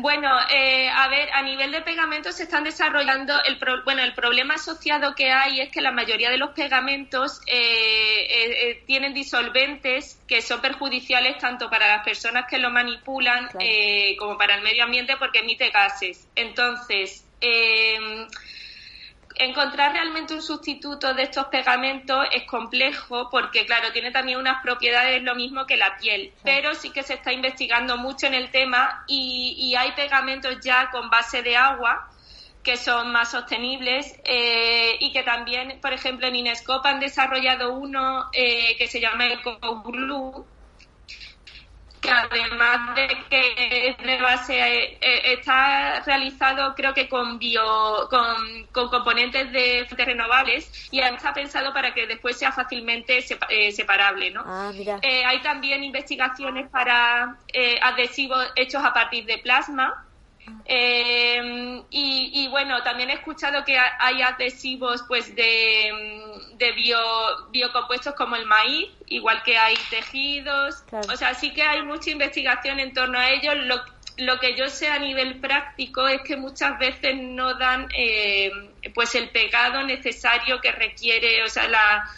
[SPEAKER 2] Bueno, eh, a ver, a nivel de pegamentos se están desarrollando, el bueno, el problema asociado que hay es que la mayoría de los pegamentos eh, eh, tienen disolventes que son perjudiciales tanto para las personas que lo manipulan como para el medio ambiente porque emite gases. Entonces, encontrar realmente un sustituto de estos pegamentos es complejo porque, claro, tiene también unas propiedades lo mismo que la piel, pero sí que se está investigando mucho en el tema y, hay pegamentos ya con base de agua que son más sostenibles eh, y que también, por ejemplo, en Inescope han desarrollado uno eh, que se llama EcoGlue, que además de que de base eh, eh, está realizado creo que con bio con, componentes de renovables y está pensado para que después sea fácilmente eh, separable ¿no?
[SPEAKER 1] Ah,
[SPEAKER 2] hay también investigaciones para adhesivos hechos a partir de plasma eh, y, bueno, también he escuchado que hay adhesivos pues de, de bio, biocompuestos como el maíz, igual que hay tejidos. O sea, sí que hay mucha investigación en torno a ellos. Lo, lo que yo sé a nivel práctico es que muchas veces no dan eh, pues el pegado necesario que requiere, o sea, la,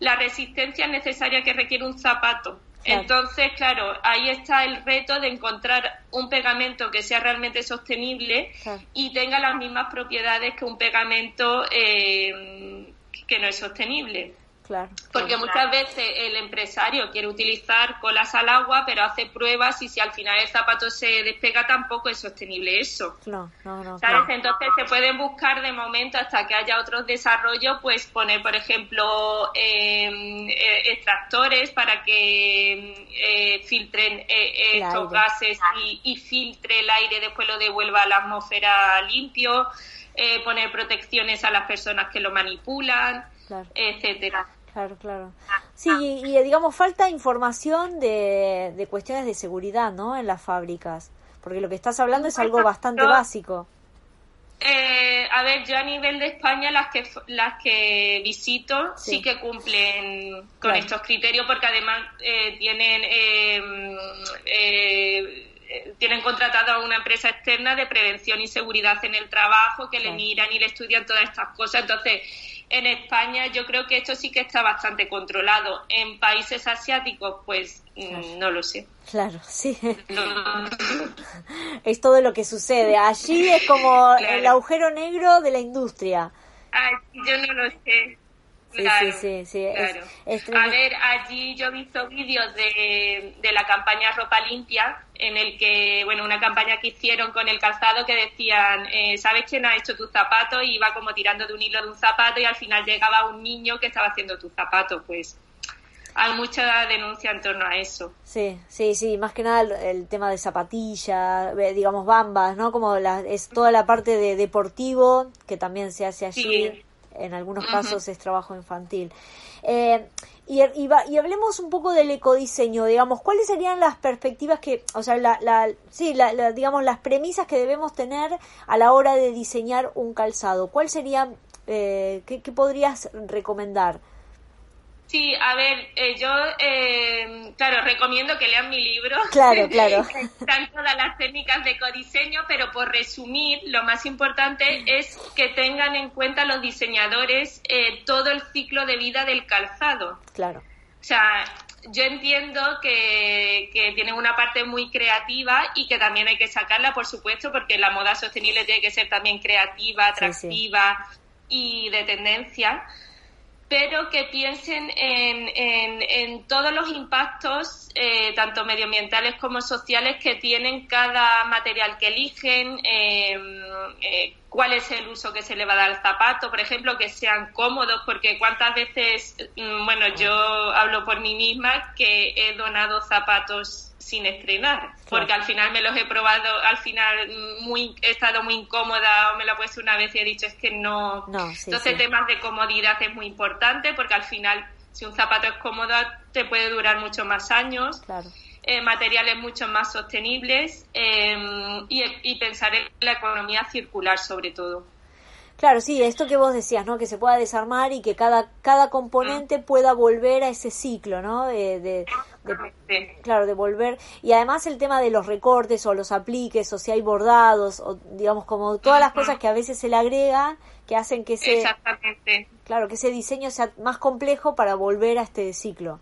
[SPEAKER 2] la resistencia necesaria que requiere un zapato. Entonces, claro, ahí está el reto de encontrar un pegamento que sea realmente sostenible y tenga las mismas propiedades que un pegamento eh, que no es sostenible. Porque muchas veces el empresario quiere utilizar colas al agua, pero hace pruebas y si al final el zapato se despega tampoco es sostenible eso.
[SPEAKER 1] No, no, no.
[SPEAKER 2] Entonces se pueden buscar de momento hasta que haya otros desarrollos, pues poner, por ejemplo, em, eh, extractores para que eh, filtren eh, estos gases y, y, filtre el aire, después lo devuelva a la atmósfera limpio, poner protecciones a las personas que lo manipulan etcétera.
[SPEAKER 1] Claro, claro. Sí, y, digamos, falta información de, de, cuestiones de seguridad, ¿no? En las fábricas. Porque lo que estás hablando es algo bastante básico.
[SPEAKER 2] Eh, a ver, yo a nivel de España las que las que visito sí, que cumplen con estos criterios porque además eh, tienen em, eh, tienen contratado a una empresa externa de prevención y seguridad en el trabajo que le miran y le estudian todas estas cosas. Entonces, en España yo creo que esto sí que está bastante controlado. En países asiáticos, pues mm, no lo sé.
[SPEAKER 1] Claro, sí. es todo lo que sucede. Allí es como el agujero negro de la industria.
[SPEAKER 2] Ay, yo no lo sé. Claro, sí, sí, sí, a ver, allí yo he visto vídeos de, de la campaña Ropa Limpia, en el que, bueno, una campaña que hicieron con el calzado que decían, eh, ¿sabes quién ha hecho tus zapatos? Y iba como tirando de un hilo de un zapato y al final llegaba un niño que estaba haciendo tus zapatos, pues hay mucha denuncia en torno a eso.
[SPEAKER 1] Sí, sí, sí, más que nada el, tema de zapatilla, digamos bambas, ¿no? Como la, es toda la parte de deportivo que también se hace allí en algunos casos es trabajo infantil. Eh, y, y, hablemos un poco del ecodiseño, digamos, ¿cuáles serían las perspectivas que, o sea, la, la, sí, la, digamos, las premisas que debemos tener a la hora de diseñar un calzado? ¿Cuál sería, eh, qué, qué podrías recomendar?
[SPEAKER 2] Sí, a ver, eh, yo, eh, claro, recomiendo que lean mi libro.
[SPEAKER 1] Claro, claro.
[SPEAKER 2] Están todas las técnicas de codiseño, pero por resumir, lo más importante es que tengan en cuenta los diseñadores eh, todo el ciclo de vida del calzado.
[SPEAKER 1] Claro.
[SPEAKER 2] O sea, yo entiendo que, que tienen una parte muy creativa y que también hay que sacarla, por supuesto, porque la moda sostenible tiene que ser también creativa, atractiva y de tendencia pero que piensen en, en, todos los impactos, eh, tanto medioambientales como sociales, que tienen cada material que eligen, em, eh, cuál es el uso que se le va a dar al zapato, por ejemplo, que sean cómodos, porque cuántas veces, mm, bueno, yo hablo por mí misma, que he donado zapatos sin estrenar, porque al final me los he probado, al final muy he estado muy incómoda o me lo he puesto una vez y he dicho es que no. Entonces temas de comodidad es muy importante porque al final si un zapato es cómodo te puede durar mucho más años. Eh, materiales mucho más sostenibles y, y pensar en la economía circular sobre todo.
[SPEAKER 1] Claro, sí, esto que vos decías, ¿no? Que se pueda desarmar y que cada, cada componente pueda volver a ese ciclo, ¿no? De, de, claro, de volver. Y además el tema de los recortes o los apliques o si hay bordados o digamos como todas las cosas que a veces se le agregan que hacen que ese,
[SPEAKER 2] Exactamente.
[SPEAKER 1] claro, que ese diseño sea más complejo para volver a este ciclo.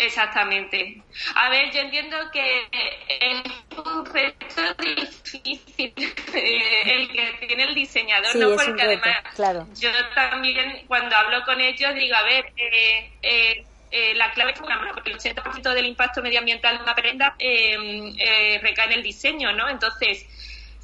[SPEAKER 2] Exactamente. A ver, yo entiendo que es un reto difícil eh, el que tiene el diseñador, ¿no? Porque además yo también cuando hablo con ellos digo, a ver, eh, eh, eh la clave es porque el 80% del impacto medioambiental de una prenda recae en el diseño, ¿no? Entonces,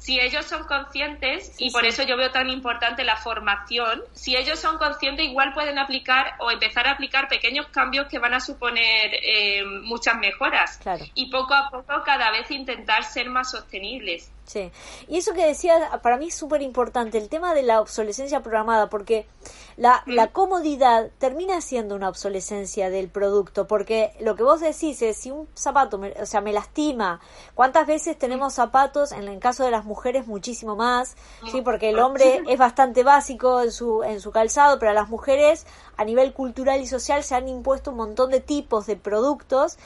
[SPEAKER 2] si ellos son conscientes, y por eso yo veo tan importante la formación, si ellos son conscientes, igual pueden aplicar o empezar a aplicar pequeños cambios que van a suponer eh, muchas mejoras. Y poco a poco cada vez intentar ser más sostenibles.
[SPEAKER 1] Sí, y eso que decías, para mí es súper importante, el tema de la obsolescencia programada, porque la, la comodidad termina siendo una obsolescencia del producto, porque lo que vos decís es, si un zapato, o sea, me lastima, ¿cuántas veces tenemos zapatos, en el caso de las mujeres muchísimo más, sí, porque el hombre es bastante básico en su, en su calzado, pero a las mujeres a nivel cultural y social se han impuesto un montón de tipos de productos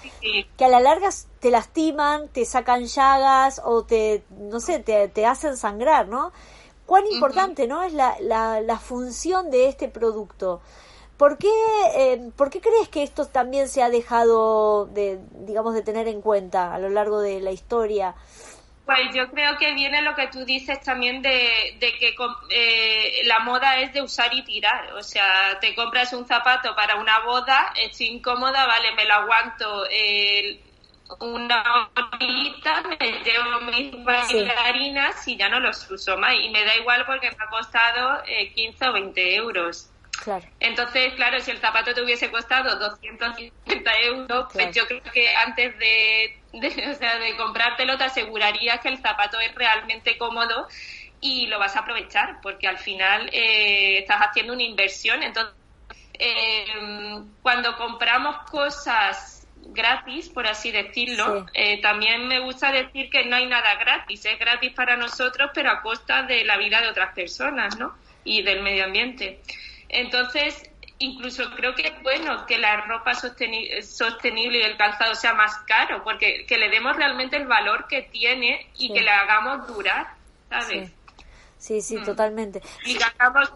[SPEAKER 1] que a la larga te lastiman, te sacan llagas o te, no sé, te, hacen sangrar, ¿no? Cuán importante, ¿no? Es la, la, función de este producto. ¿Por qué, eh, ¿Por qué crees que esto también se ha dejado de, digamos, de tener en cuenta a lo largo de la historia?
[SPEAKER 2] Pues yo creo que viene lo que tú dices también de, que eh, la moda es de usar y tirar. O sea, te compras un zapato para una boda, es incómoda, vale, me lo aguanto una horita, me llevo mis bailarinas y ya no los uso más. Y me da igual porque me ha costado 15 eh, o 20 euros. Entonces, claro, si el zapato te hubiese costado 250 euros, pues yo creo que antes de, de, o sea, de comprártelo te asegurarías que el zapato es realmente cómodo y lo vas a aprovechar, porque al final eh, estás haciendo una inversión. Entonces, eh, cuando compramos cosas gratis, por así decirlo, eh, también me gusta decir que no hay nada gratis, es gratis para nosotros, pero a costa de la vida de otras personas, ¿no? Y del medio ambiente. Entonces, incluso creo que es bueno que la ropa sostenible y el calzado sea más caro, porque que le demos realmente el valor que tiene y que le hagamos durar, ¿sabes?
[SPEAKER 1] Sí, sí, mm. totalmente.
[SPEAKER 2] Y que hagamos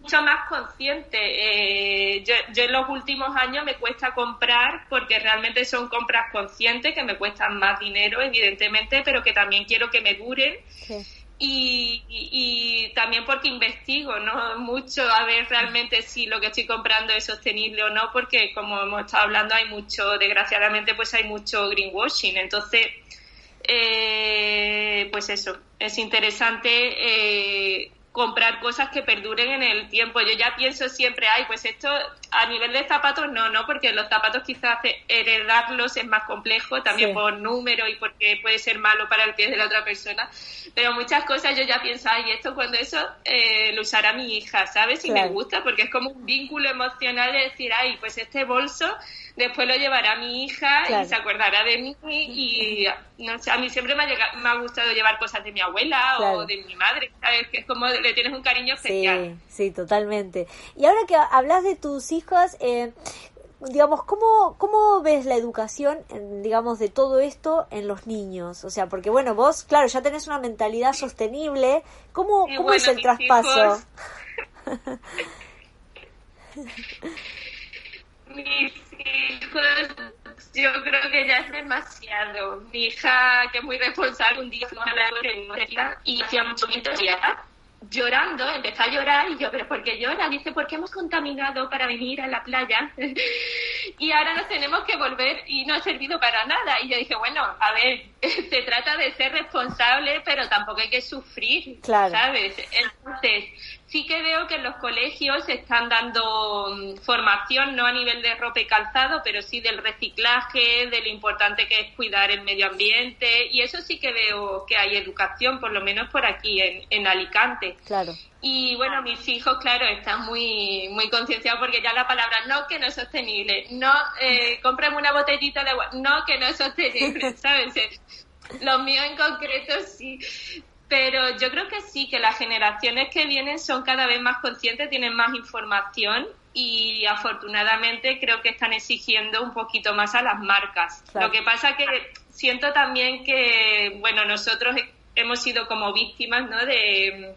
[SPEAKER 2] mucho más consciente. Eh, yo, yo, en los últimos años me cuesta comprar porque realmente son compras conscientes que me cuestan más dinero, evidentemente, pero que también quiero que me duren. Sí y, y, también porque investigo no mucho a ver realmente si lo que estoy comprando es sostenible o no porque como hemos estado hablando hay mucho desgraciadamente pues hay mucho greenwashing. Entonces eh, pues eso es interesante eh, comprar cosas que perduren en el tiempo. Yo ya pienso siempre, ay, pues esto a nivel de zapatos no, no, porque los zapatos quizás heredarlos es más complejo, también por número y porque puede ser malo para el pie de la otra persona. Pero muchas cosas yo ya pienso, ay, esto cuando eso eh, lo usará mi hija, ¿sabes? Y me gusta, porque es como un vínculo emocional de decir, ay, pues este bolso después lo llevará mi hija y se acordará de mí y no sé, a mí siempre me ha, me ha gustado llevar cosas de mi abuela o de mi madre, ¿sabes? Que es como le tienes un cariño especial.
[SPEAKER 1] Sí, sí, totalmente. Y ahora que hablas de tus hijas, eh, digamos, ¿cómo, ¿cómo ves la educación, digamos, de todo esto en los niños? O sea, porque bueno, vos, claro, ya tenés una mentalidad sostenible, ¿cómo, ¿cómo es el traspaso?
[SPEAKER 2] mis hijos, yo creo que ya es demasiado. Mi hija, que es muy responsable, un día fuimos a la y hacía mucho ya llorando, empezó a llorar y yo, pero ¿por qué llora? Dice, porque hemos contaminado para venir a la playa y ahora nos tenemos que volver y no ha servido para nada. Y yo dije, bueno, a ver, se trata de ser responsable, pero tampoco hay que sufrir, ¿sabes? Entonces, sí que veo que en los colegios se están dando mm, formación, no a nivel de ropa y calzado, pero sí del reciclaje, de lo importante que es cuidar el medio ambiente, y eso sí que veo que hay educación, por lo menos por aquí en, en Alicante.
[SPEAKER 1] Claro.
[SPEAKER 2] Y bueno, mis hijos, claro, están muy muy concienciados porque ya la palabra no que no es sostenible, no eh, una botellita de agua, no que no es sostenible, ¿sabes? Los míos en concreto sí, pero yo creo que sí, que las generaciones que vienen son cada vez más conscientes, tienen más información y afortunadamente creo que están exigiendo un poquito más a las marcas. Lo que pasa que siento también que, bueno, nosotros hemos sido como víctimas, ¿no? De,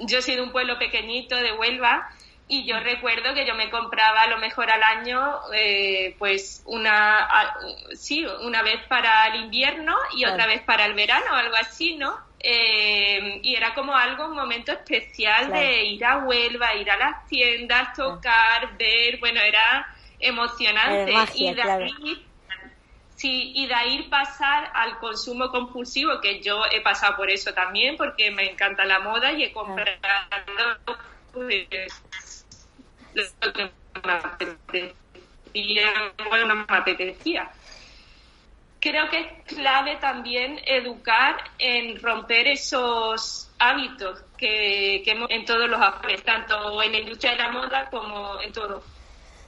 [SPEAKER 2] yo soy de un pueblo pequeñito de Huelva y yo recuerdo que yo me compraba a lo mejor al año eh, pues una sí una vez para el invierno y otra vez para el verano o algo así no eh, y era como algo un momento especial de ir a Huelva ir a las tiendas tocar ver bueno era emocionante. Y de ahí sí y de ahí pasar al consumo compulsivo que yo he pasado por eso también porque me encanta la moda y he comprado pues, lo que me apetecía, bueno, me apetecía. Creo que es clave también educar en romper esos hábitos que, que hemos en todos los aspectos, tanto en la industria de la moda como en todo.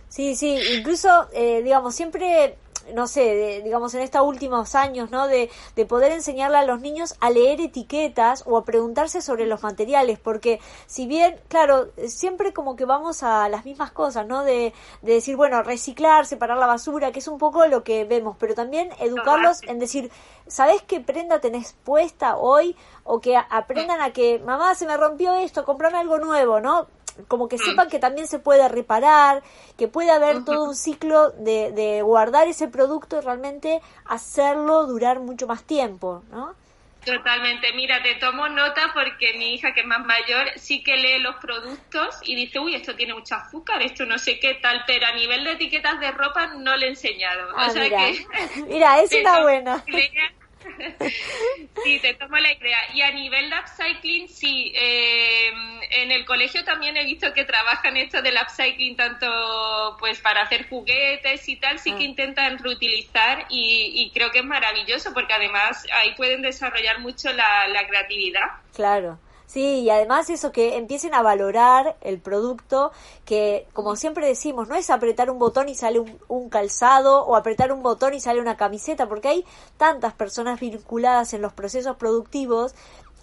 [SPEAKER 1] Sí, sí, incluso, eh, digamos, siempre no sé, digamos en estos últimos años, ¿no? De, de poder enseñarle a los niños a leer etiquetas o a preguntarse sobre los materiales, porque si bien, claro, siempre como que vamos a las mismas cosas, ¿no? De, de decir, bueno, reciclar, separar la basura, que es un poco lo que vemos, pero también educarlos en decir, ¿sabes qué prenda tenés puesta hoy? O que aprendan a que, mamá, se me rompió esto, comprame algo nuevo, ¿no? Como que mm. sepan que también se puede reparar, que puede haber todo un ciclo de, de guardar ese producto y realmente hacerlo durar mucho más tiempo, ¿no?
[SPEAKER 2] Totalmente. Mira, te tomo nota porque mi hija, que es más mayor, sí que lee los productos y dice, uy, esto tiene mucha azúcar, esto no sé qué tal, pero a nivel de etiquetas de ropa no le he enseñado.
[SPEAKER 1] Ah, mira. mira, es una buena.
[SPEAKER 2] sí, te tomo la idea. Y a nivel de upcycling, sí, eh, en el colegio también he visto que trabajan esto del upcycling tanto pues para hacer juguetes y tal, sí que ah. intentan reutilizar y, creo que es maravilloso porque además ahí pueden desarrollar mucho la, la creatividad.
[SPEAKER 1] Claro. Sí, y además eso que empiecen a valorar el producto, que como siempre decimos, no es apretar un botón y sale un, calzado o apretar un botón y sale una camiseta, porque hay tantas personas vinculadas en los procesos productivos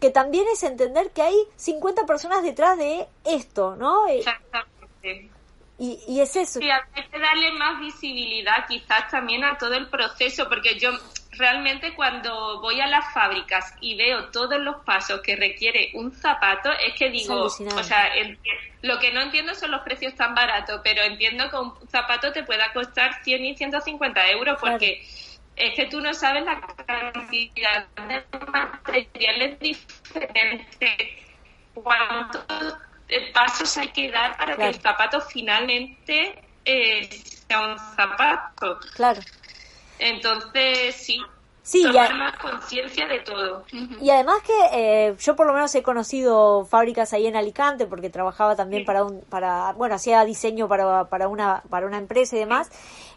[SPEAKER 1] que también es entender que hay 50 personas detrás de esto, ¿no?
[SPEAKER 2] Eh, Exactamente.
[SPEAKER 1] Y, y es eso.
[SPEAKER 2] Sí, hay que darle más visibilidad quizás también a todo el proceso, porque yo realmente cuando voy a las fábricas y veo todos los pasos que requiere un zapato, es que digo, o sea, lo que no entiendo son los precios tan baratos, pero entiendo que un zapato te pueda costar 100 y 150 euros porque es que tú no sabes la cantidad de materiales diferentes, cuántos pasos hay que dar para que el zapato finalmente eh, sea un zapato.
[SPEAKER 1] Claro.
[SPEAKER 2] Entonces, sí.
[SPEAKER 1] Sí,
[SPEAKER 2] tomar más conciencia de todo.
[SPEAKER 1] Y además que eh, yo por lo menos he conocido fábricas ahí en Alicante porque trabajaba también para un, para, bueno, hacía diseño para, para una, para una empresa y demás.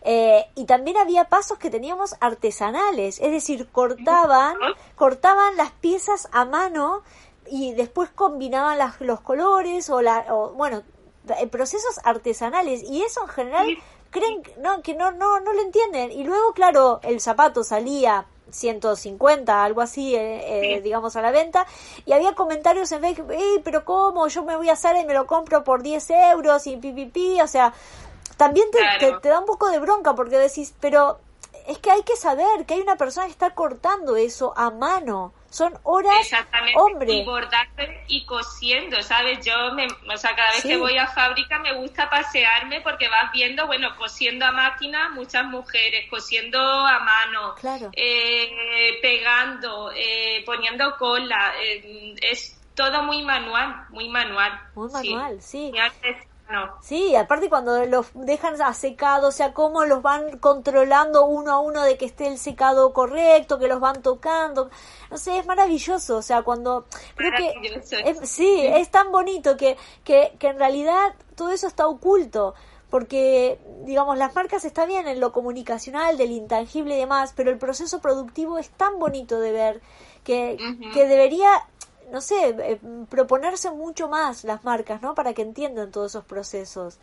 [SPEAKER 1] Eh, y también había pasos que teníamos artesanales, es decir, cortaban, cortaban las piezas a mano y después combinaban las, los colores o la, o, bueno, eh, procesos artesanales. Y eso en general creen no, que no, no, no lo entienden. Y luego, claro, el zapato salía 150, algo así, eh, eh, digamos, a la venta. Y había comentarios en Facebook, pero ¿cómo? Yo me voy a hacer y me lo compro por 10 euros y pipipi. O sea, también te, te, da un poco de bronca porque decís, pero es que hay que saber que hay una persona que está cortando eso a mano. Son horas,
[SPEAKER 2] Exactamente.
[SPEAKER 1] hombre.
[SPEAKER 2] Y bordando y cosiendo, ¿sabes? Yo, me, o sea, cada vez que voy a fábrica me gusta pasearme porque vas viendo, bueno, cosiendo a máquina muchas mujeres, cosiendo a mano, eh, pegando, eh, poniendo cola. Eh, es todo muy manual, muy manual.
[SPEAKER 1] Muy manual, sí. Sí, aparte cuando los dejan a secado, o sea, cómo los van controlando uno a uno de que esté el secado correcto, que los van tocando. No sé, es maravilloso, o sea, cuando creo que sí, es tan bonito que, que, que en realidad todo eso está oculto porque digamos las marcas está bien en lo comunicacional del intangible y demás pero el proceso productivo es tan bonito de ver que, que debería no sé, eh, proponerse mucho más las marcas, ¿no? Para que entiendan todos esos procesos.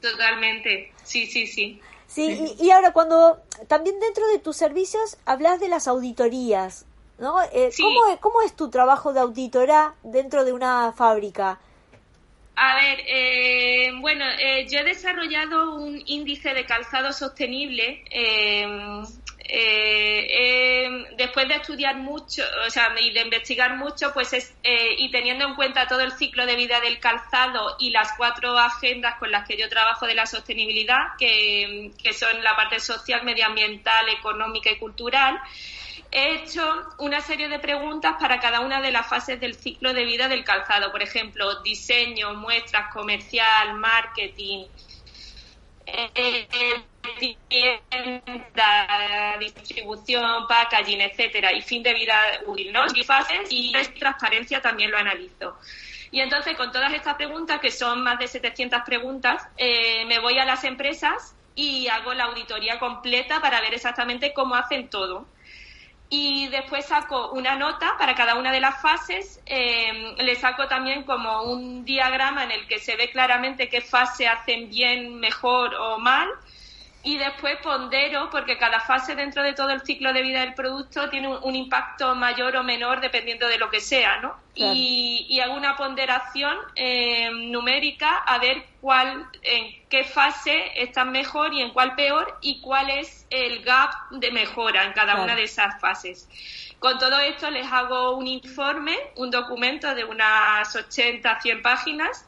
[SPEAKER 2] Totalmente, sí, sí, sí.
[SPEAKER 1] Sí, y, ahora cuando también dentro de tus servicios hablas de las auditorías, ¿no? Eh, ¿cómo, ¿cómo, es tu trabajo de auditora dentro de una fábrica?
[SPEAKER 2] A ver, eh, bueno, yo he desarrollado un índice de calzado sostenible Eh, después de estudiar mucho, o sea, y de investigar mucho, pues es, eh, y teniendo en cuenta todo el ciclo de vida del calzado y las cuatro agendas con las que yo trabajo de la sostenibilidad, que, que son la parte social, medioambiental, económica y cultural, he hecho una serie de preguntas para cada una de las fases del ciclo de vida del calzado. Por ejemplo, diseño, muestras, comercial, marketing, eh, tienda, distribución, packaging, etcétera, y fin de vida útil, ¿no? Y fases y transparencia también lo analizo. Y entonces, con todas estas preguntas, que son más de 700 preguntas, eh, me voy a las empresas y hago la auditoría completa para ver exactamente cómo hacen todo y después saco una nota para cada una de las fases. Eh, le saco también como un diagrama en el que se ve claramente qué fase hacen bien, mejor o mal y después pondero, porque cada fase dentro de todo el ciclo de vida del producto tiene un, impacto mayor o menor dependiendo de lo que sea, ¿no? Y, hago una ponderación eh, numérica a ver cuál, en qué fase están mejor y en cuál peor y cuál es el gap de mejora en cada una de esas fases. Con todo esto les hago un informe, un documento de unas 80, 100 páginas,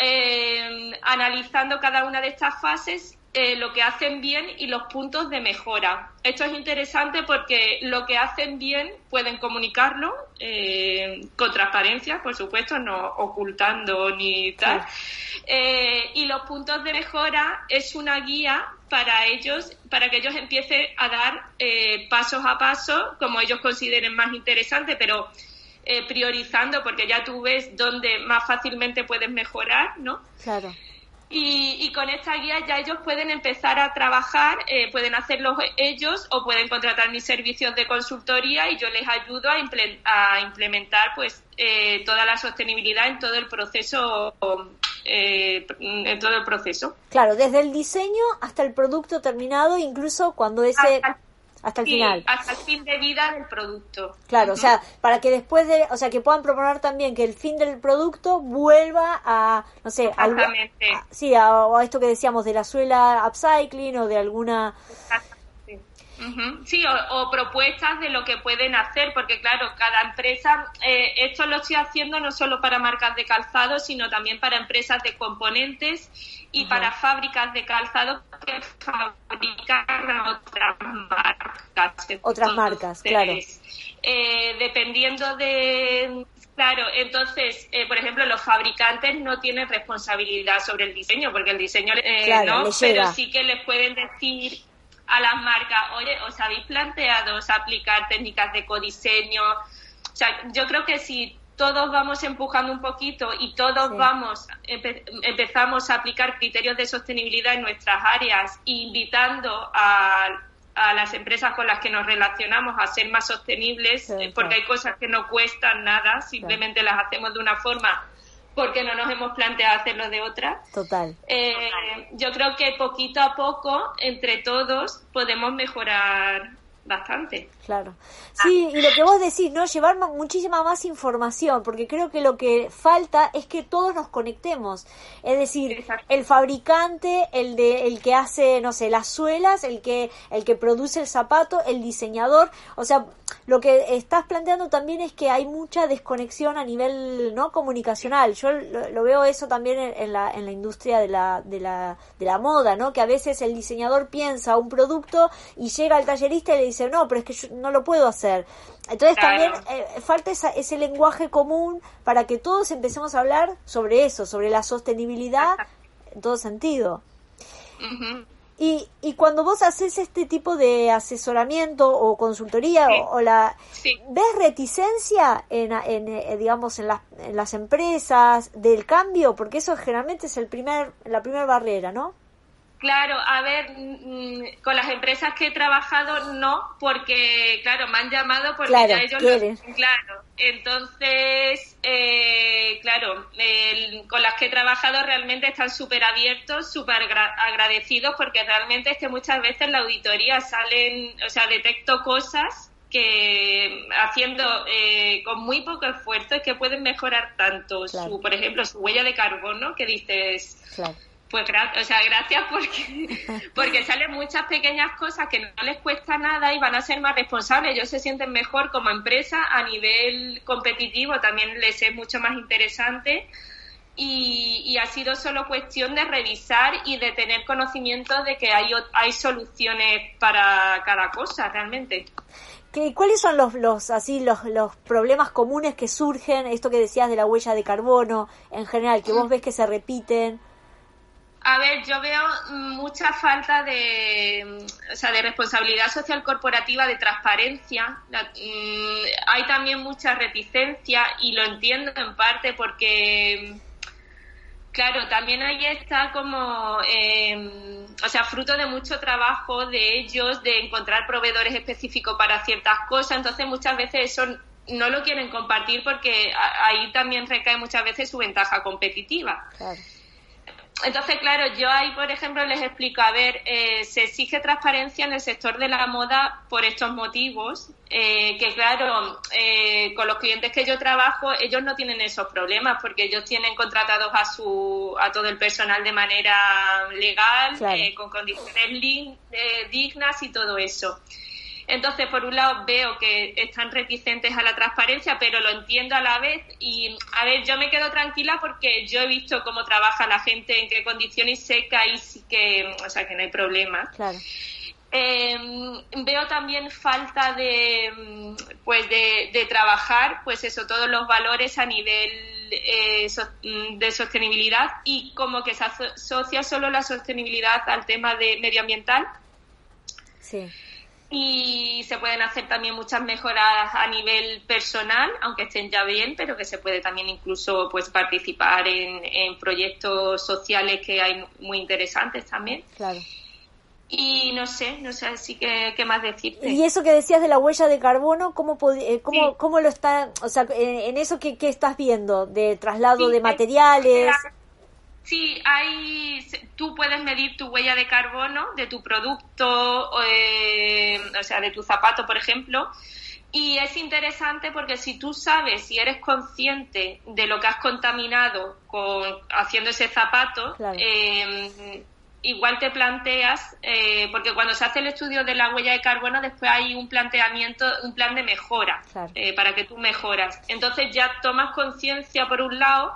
[SPEAKER 2] eh, analizando cada una de estas fases eh, lo que hacen bien y los puntos de mejora. Esto es interesante porque lo que hacen bien pueden comunicarlo eh, con transparencia, por supuesto, no ocultando ni tal. Eh, y los puntos de mejora es una guía para ellos, para que ellos empiecen a dar pasos a paso, como ellos consideren más interesante, pero priorizando, porque ya tú ves dónde más fácilmente puedes mejorar, ¿no?
[SPEAKER 1] Claro.
[SPEAKER 2] Y, con esta guía ya ellos pueden empezar a trabajar, eh, pueden hacerlo ellos o pueden contratar mis servicios de consultoría y yo les ayudo a, implementar pues eh, toda la sostenibilidad en todo el proceso eh, en todo el proceso.
[SPEAKER 1] Claro, desde el diseño hasta el producto terminado, incluso cuando ese hasta el final.
[SPEAKER 2] Hasta el fin de vida del producto.
[SPEAKER 1] Claro, o sea, para que después de, o sea, que puedan proponer también que el fin del producto vuelva a, no sé,
[SPEAKER 2] Exactamente.
[SPEAKER 1] sí, a, esto que decíamos de la suela upcycling o de alguna...
[SPEAKER 2] Sí, o, propuestas de lo que pueden hacer, porque claro, cada empresa, eh, esto lo estoy haciendo no solo para marcas de calzado, sino también para empresas de componentes y para fábricas de calzado que fabrican otras marcas.
[SPEAKER 1] Otras marcas, claro.
[SPEAKER 2] Eh, dependiendo de Claro, entonces, eh, por ejemplo, los fabricantes no tienen responsabilidad sobre el diseño, porque el diseño eh, no, pero sí que les pueden decir a las marcas, oye, ¿os habéis planteado aplicar técnicas de codiseño? O sea, yo creo que si todos vamos empujando un poquito y todos vamos empezamos a aplicar criterios de sostenibilidad en nuestras áreas, invitando a, a las empresas con las que nos relacionamos a ser más sostenibles, porque hay cosas que no cuestan nada, simplemente las hacemos de una forma porque no nos hemos planteado hacerlo de otra.
[SPEAKER 1] Total.
[SPEAKER 2] Eh, yo creo que poquito a poco, entre todos, podemos mejorar bastante.
[SPEAKER 1] Claro. Sí, y lo que vos decís, ¿no? Llevar muchísima más información, porque creo que lo que falta es que todos nos conectemos. Es decir, el fabricante, el de el que hace, no sé, las suelas, el que el que produce el zapato, el diseñador, o sea, lo que estás planteando también es que hay mucha desconexión a nivel no comunicacional. Yo lo, veo eso también en, la, en la industria de la, de, la, de la moda, ¿no? Que a veces el diseñador piensa un producto y llega al tallerista y le dice, no, pero es que yo no lo puedo hacer. Entonces también eh, falta ese lenguaje común para que todos empecemos a hablar sobre eso, sobre la sostenibilidad en todo sentido. Y, y cuando vos haces este tipo de asesoramiento o consultoría o, la ves reticencia en, en eh, digamos en las, en las empresas del cambio porque eso generalmente es el primer la primera barrera, ¿no?
[SPEAKER 2] Claro, a ver, mm, con las empresas que he trabajado no, porque, claro, me han llamado porque ya ellos lo claro. Entonces, eh, claro, con las que he trabajado realmente están súper abiertos, súper agradecidos, porque realmente es que muchas veces la auditoría salen, o sea, detecto cosas que haciendo eh, con muy poco esfuerzo es que pueden mejorar tanto su, por ejemplo, su huella de carbono, que dices, Pues o sea, gracias porque, porque salen muchas pequeñas cosas que no les cuesta nada y van a ser más responsables. Ellos se sienten mejor como empresa a nivel competitivo, también les es mucho más interesante. Y, ha sido solo cuestión de revisar y de tener conocimiento de que hay, hay soluciones para cada cosa realmente.
[SPEAKER 1] ¿Qué, ¿Cuáles son los, los, así, los, los problemas comunes que surgen? Esto que decías de la huella de carbono, en general, que vos ves que se repiten.
[SPEAKER 2] A ver, yo veo mucha falta de, o sea, de responsabilidad social corporativa, de transparencia. Mm, hay también mucha reticencia y lo entiendo en parte porque, claro, también ahí está como, em, o sea, fruto de mucho trabajo de ellos, de encontrar proveedores específicos para ciertas cosas. Entonces, muchas veces eso no lo quieren compartir porque ahí también recae muchas veces su ventaja competitiva. Claro entonces, claro, yo ahí, por ejemplo, les explico, a ver, eh, se exige transparencia en el sector de la moda por estos motivos, eh, que claro, eh, con los clientes que yo trabajo, ellos no tienen esos problemas porque ellos tienen contratados a su a todo el personal de manera legal, con condiciones dignas y todo eso. Entonces, por un lado, veo que están reticentes a la transparencia, pero lo entiendo a la vez. Y, a ver, yo me quedo tranquila porque yo he visto cómo trabaja la gente, en qué condiciones seca y sí que, o sea, que no hay problema. Claro. Em, veo también falta de, pues de, trabajar, pues eso, todos los valores a nivel eh, de sostenibilidad y como que se asocia solo la sostenibilidad al tema de medioambiental. Sí y se pueden hacer también muchas mejoras a nivel personal, aunque estén ya bien, pero que se puede también incluso pues participar en, en proyectos sociales que hay muy interesantes también. Claro. Y no sé, no sé así que qué más decirte.
[SPEAKER 1] Y eso que decías de la huella de carbono, ¿cómo, eh, cómo, cómo lo está, o sea, en, eso que, estás viendo, de traslado de materiales?
[SPEAKER 2] Sí, hay, tú puedes medir tu huella de carbono de tu producto, eh, o sea, de tu zapato, por ejemplo. Y es interesante porque si tú sabes, si eres consciente de lo que has contaminado con haciendo ese zapato, em, igual te planteas, eh, porque cuando se hace el estudio de la huella de carbono, después hay un planteamiento, un plan de mejora eh, para que tú mejoras. Entonces ya tomas conciencia por un lado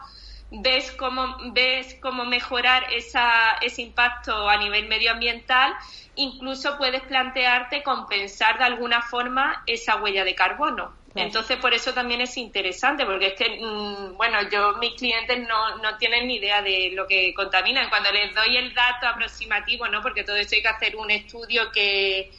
[SPEAKER 2] ves cómo, ves cómo mejorar esa, ese impacto a nivel medioambiental, incluso puedes plantearte compensar de alguna forma esa huella de carbono. Entonces, por eso también es interesante, porque es que, mm, bueno, yo, mis clientes no, no tienen ni idea de lo que contaminan. Cuando les doy el dato aproximativo, ¿no? Porque todo esto hay que hacer un estudio que,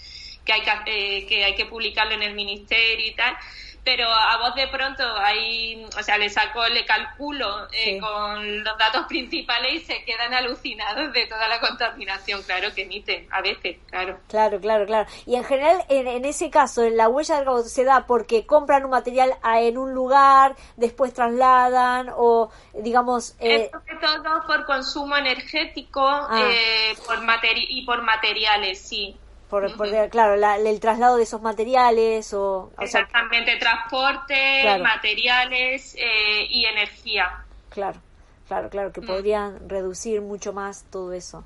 [SPEAKER 2] que, hay, que, eh, que hay que publicarlo en el ministerio y tal pero a vos de pronto ahí, o sea, le saco, le calculo eh, con los datos principales y se quedan alucinados de toda la contaminación, claro, que emiten a veces, claro.
[SPEAKER 1] Claro, claro, claro. Y en general, en, ese caso, la huella de carbono se da porque compran un material en un lugar, después trasladan o, digamos...
[SPEAKER 2] Eh... Es todo por consumo energético ah. eh, por y por materiales, sí
[SPEAKER 1] por, claro, el traslado de esos materiales o...
[SPEAKER 2] Exactamente, transporte, materiales eh, y energía.
[SPEAKER 1] Claro, claro, claro, que mm. podrían reducir mucho más todo eso.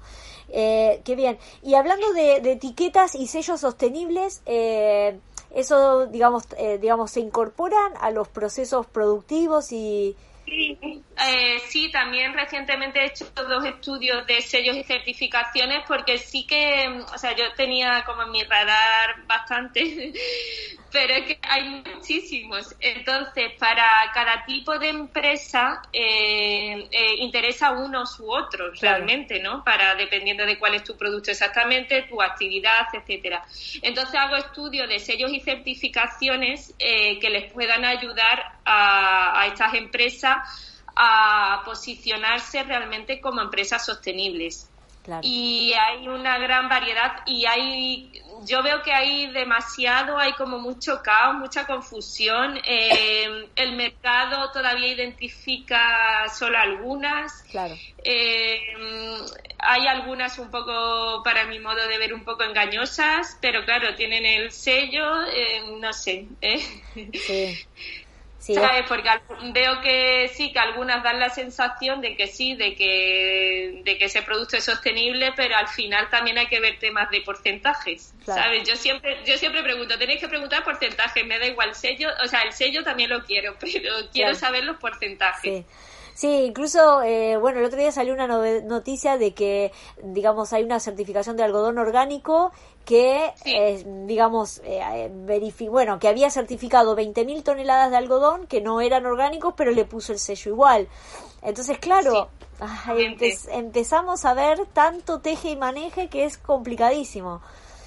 [SPEAKER 1] Eh, qué bien. Y hablando de, etiquetas y sellos sostenibles, eh, eso, digamos, eh, digamos, se incorporan a los procesos productivos y,
[SPEAKER 2] Sí, eh, sí, también recientemente he hecho dos estudios de sellos y certificaciones porque sí que, o sea, yo tenía como en mi radar bastante, pero es que hay muchísimos. Entonces, para cada tipo de empresa eh, eh, interesa unos u otros realmente, ¿no? Para dependiendo de cuál es tu producto exactamente, tu actividad, etcétera. Entonces hago estudios de sellos y certificaciones que les puedan ayudar a, estas empresas a posicionarse realmente como empresas sostenibles. Y hay una gran variedad y hay, yo veo que hay demasiado, hay como mucho caos, mucha confusión. Eh, el mercado todavía identifica solo algunas. Claro. Eh, hay algunas un poco, para mi modo de ver, un poco engañosas, pero claro, tienen el sello, eh, no sé. Sí. ¿Sabes? Porque veo que sí, que algunas dan la sensación de que sí, de que, de que ese producto es sostenible, pero al final también hay que ver temas de porcentajes, ¿sabes? Yo siempre, yo siempre pregunto, tenéis que preguntar porcentajes, me da igual sello, o sea, el sello también lo quiero, pero quiero saber los porcentajes.
[SPEAKER 1] Sí, incluso, eh, bueno, el otro día salió una noticia de que, digamos, hay una certificación de algodón orgánico que, eh, digamos, eh, bueno, que había certificado 20.000 toneladas de algodón que no eran orgánicos, pero le puso el sello igual. Entonces, claro, empezamos a ver tanto teje y maneje que es complicadísimo.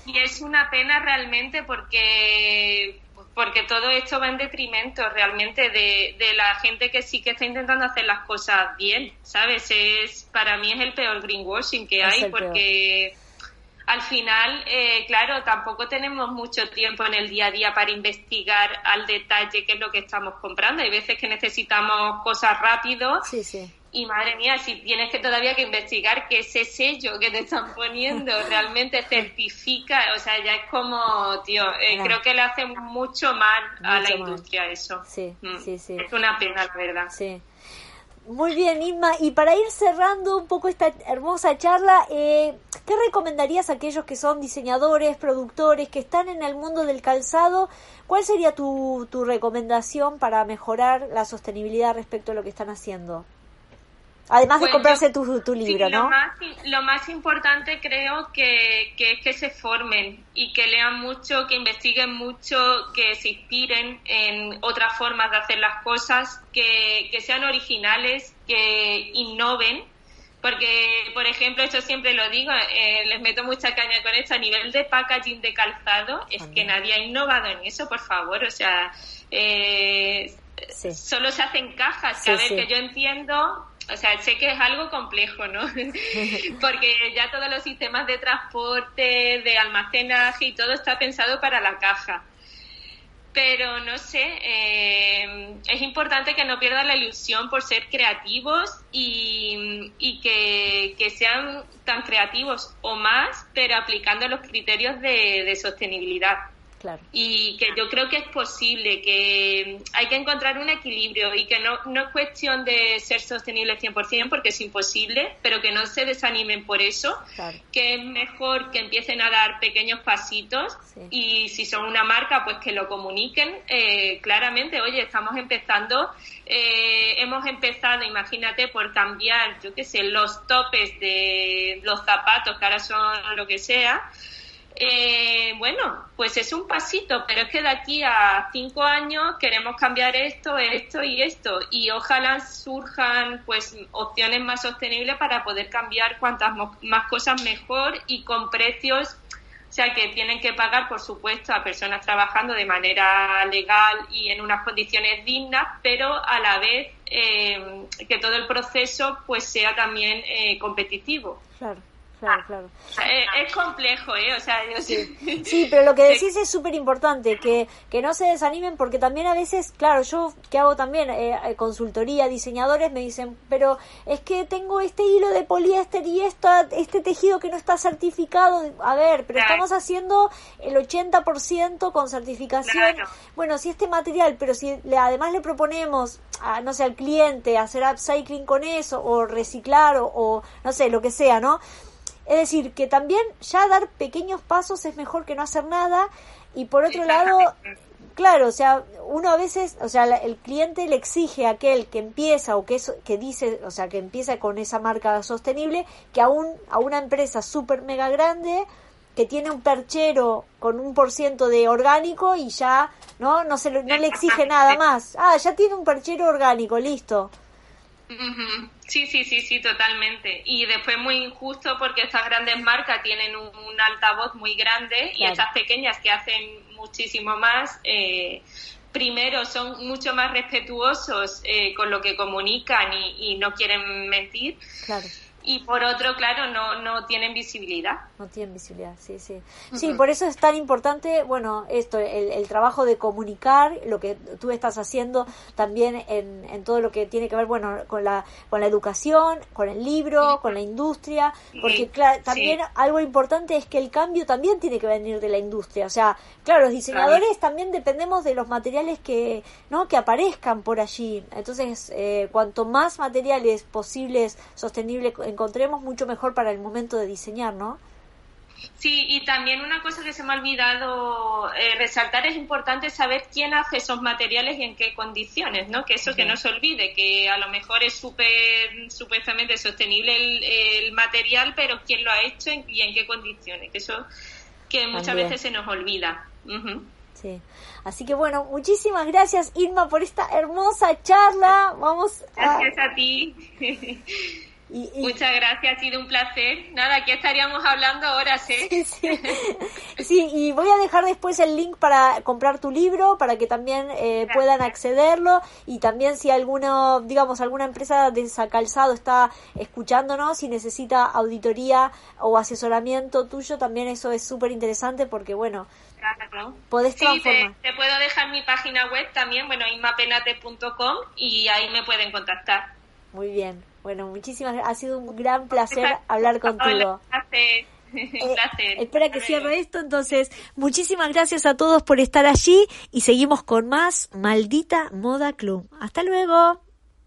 [SPEAKER 2] Y es una pena realmente porque porque todo esto va en detrimento realmente de, de, la gente que sí que está intentando hacer las cosas bien, ¿sabes? Es para mí es el peor greenwashing que hay porque al final, eh, claro, tampoco tenemos mucho tiempo en el día a día para investigar al detalle qué es lo que estamos comprando. Hay veces que necesitamos cosas rápido sí, sí. Y madre mía, si tienes que todavía que investigar que ese sello que te están poniendo realmente certifica, o sea, ya es como, tío, eh, creo que le hace mucho mal a la industria eso. Sí, mm. sí, sí. Es una pena, la verdad.
[SPEAKER 1] Sí. Muy bien, Inma. Y para ir cerrando un poco esta hermosa charla, eh, ¿qué recomendarías a aquellos que son diseñadores, productores, que están en el mundo del calzado? ¿Cuál sería tu, tu recomendación para mejorar la sostenibilidad respecto a lo que están haciendo? Además de comprarse tu, tu libro,
[SPEAKER 2] ¿no? Lo más, lo más importante creo que, que, es que se formen y que lean mucho, que investiguen mucho, que se inspiren en otras formas de hacer las cosas, que, que sean originales, que innoven. Porque, por ejemplo, esto siempre lo digo, eh, les meto mucha caña con esto, a nivel de packaging de calzado, es que nadie ha innovado en eso, por favor. O sea, eh, solo se hacen cajas, que a ver, que yo entiendo o sea, sé que es algo complejo, ¿no? Porque ya todos los sistemas de transporte, de almacenaje y todo está pensado para la caja. Pero no sé, eh, es importante que no pierdan la ilusión por ser creativos y, que, sean tan creativos o más, pero aplicando los criterios de sostenibilidad. Y que yo creo que es posible, que hay que encontrar un equilibrio y que no, no es cuestión de ser sostenible 100% porque es imposible, pero que no se desanimen por eso, que es mejor que empiecen a dar pequeños pasitos y si son una marca, pues que lo comuniquen eh, claramente, oye, estamos empezando, eh, hemos empezado, imagínate, por cambiar, yo qué sé, los topes de los zapatos, que ahora son lo que sea, eh, bueno, pues es un pasito, pero es que de aquí a cinco años queremos cambiar esto, esto y esto, y ojalá surjan pues opciones más sostenibles para poder cambiar cuantas más cosas mejor y con precios, o sea que tienen que pagar, por supuesto, a personas trabajando de manera legal y en unas condiciones dignas, pero a la vez eh, que todo el proceso pues sea también eh, competitivo.
[SPEAKER 1] Claro, claro.
[SPEAKER 2] Eh, es, complejo, ¿eh? O sea,
[SPEAKER 1] sí. pero lo que decís es súper importante, que, que no se desanimen porque también a veces, claro, yo que hago también eh, eh, consultoría, diseñadores me dicen, pero es que tengo este hilo de poliéster y esto, este tejido que no está certificado. A ver, pero estamos haciendo el 80% con certificación. Bueno, si este material, pero si le, además le proponemos, a, no sé, al cliente hacer upcycling con eso o reciclar o, o no sé, lo que sea, ¿no? Es decir, que también ya dar pequeños pasos es mejor que no hacer nada. Y por otro lado, claro, o sea, uno a veces, o sea, el cliente le exige a aquel que empieza o que, es, que dice, o sea, que empieza con esa marca sostenible, que a, un, a una empresa súper mega grande que tiene un perchero con un por ciento de orgánico y ya, ¿no? No, se, no le exige nada más. Ah, ya tiene un perchero orgánico, listo.
[SPEAKER 2] Sí, sí, sí, sí, totalmente. Y después muy injusto porque estas grandes marcas tienen un, altavoz muy grande y estas pequeñas que hacen muchísimo más, eh, primero son mucho más respetuosos eh, con lo que comunican y, no quieren mentir. Y por otro, claro, no, no tienen visibilidad.
[SPEAKER 1] No tienen visibilidad, sí, sí. Sí, por eso es tan importante, bueno, esto, el, el, trabajo de comunicar, lo que tú estás haciendo también en, en todo lo que tiene que ver, bueno, con la, con la educación, con el libro, con la industria, porque claro, también algo importante es que el cambio también tiene que venir de la industria, o sea, claro, los diseñadores también dependemos de los materiales que, ¿no? que aparezcan por allí, entonces, eh, cuanto más materiales posibles, sostenibles, encontremos, mucho mejor para el momento de diseñar, ¿no?
[SPEAKER 2] Sí, y también una cosa que se me ha olvidado eh, resaltar es importante saber quién hace esos materiales y en qué condiciones, ¿no? Que eso que no se olvide, que a lo mejor es súper supuestamente sostenible el, material, pero quién lo ha hecho y en qué condiciones, que eso que muchas veces se nos olvida.
[SPEAKER 1] Sí. Así que bueno, muchísimas gracias Irma por esta hermosa charla. Vamos.
[SPEAKER 2] Gracias a ti. Muchas gracias, ha sido un placer. Nada, aquí estaríamos hablando horas, ¿eh?
[SPEAKER 1] Sí, y voy a dejar después el link para comprar tu libro, para que también eh, puedan accederlo. Y también si alguno, digamos, alguna empresa de calzado está escuchándonos y necesita auditoría o asesoramiento tuyo, también eso es súper interesante porque, bueno,
[SPEAKER 2] Claro. Podés sí, te, te, puedo dejar mi página web también, bueno, inmapenate.com y ahí me pueden contactar.
[SPEAKER 1] Muy bien. Bueno, muchísimas Ha sido un gran placer hablar contigo.
[SPEAKER 2] Eh,
[SPEAKER 1] espera que cierre esto. Entonces, muchísimas gracias a todos por estar allí y seguimos con más Maldita Moda Club. Hasta luego.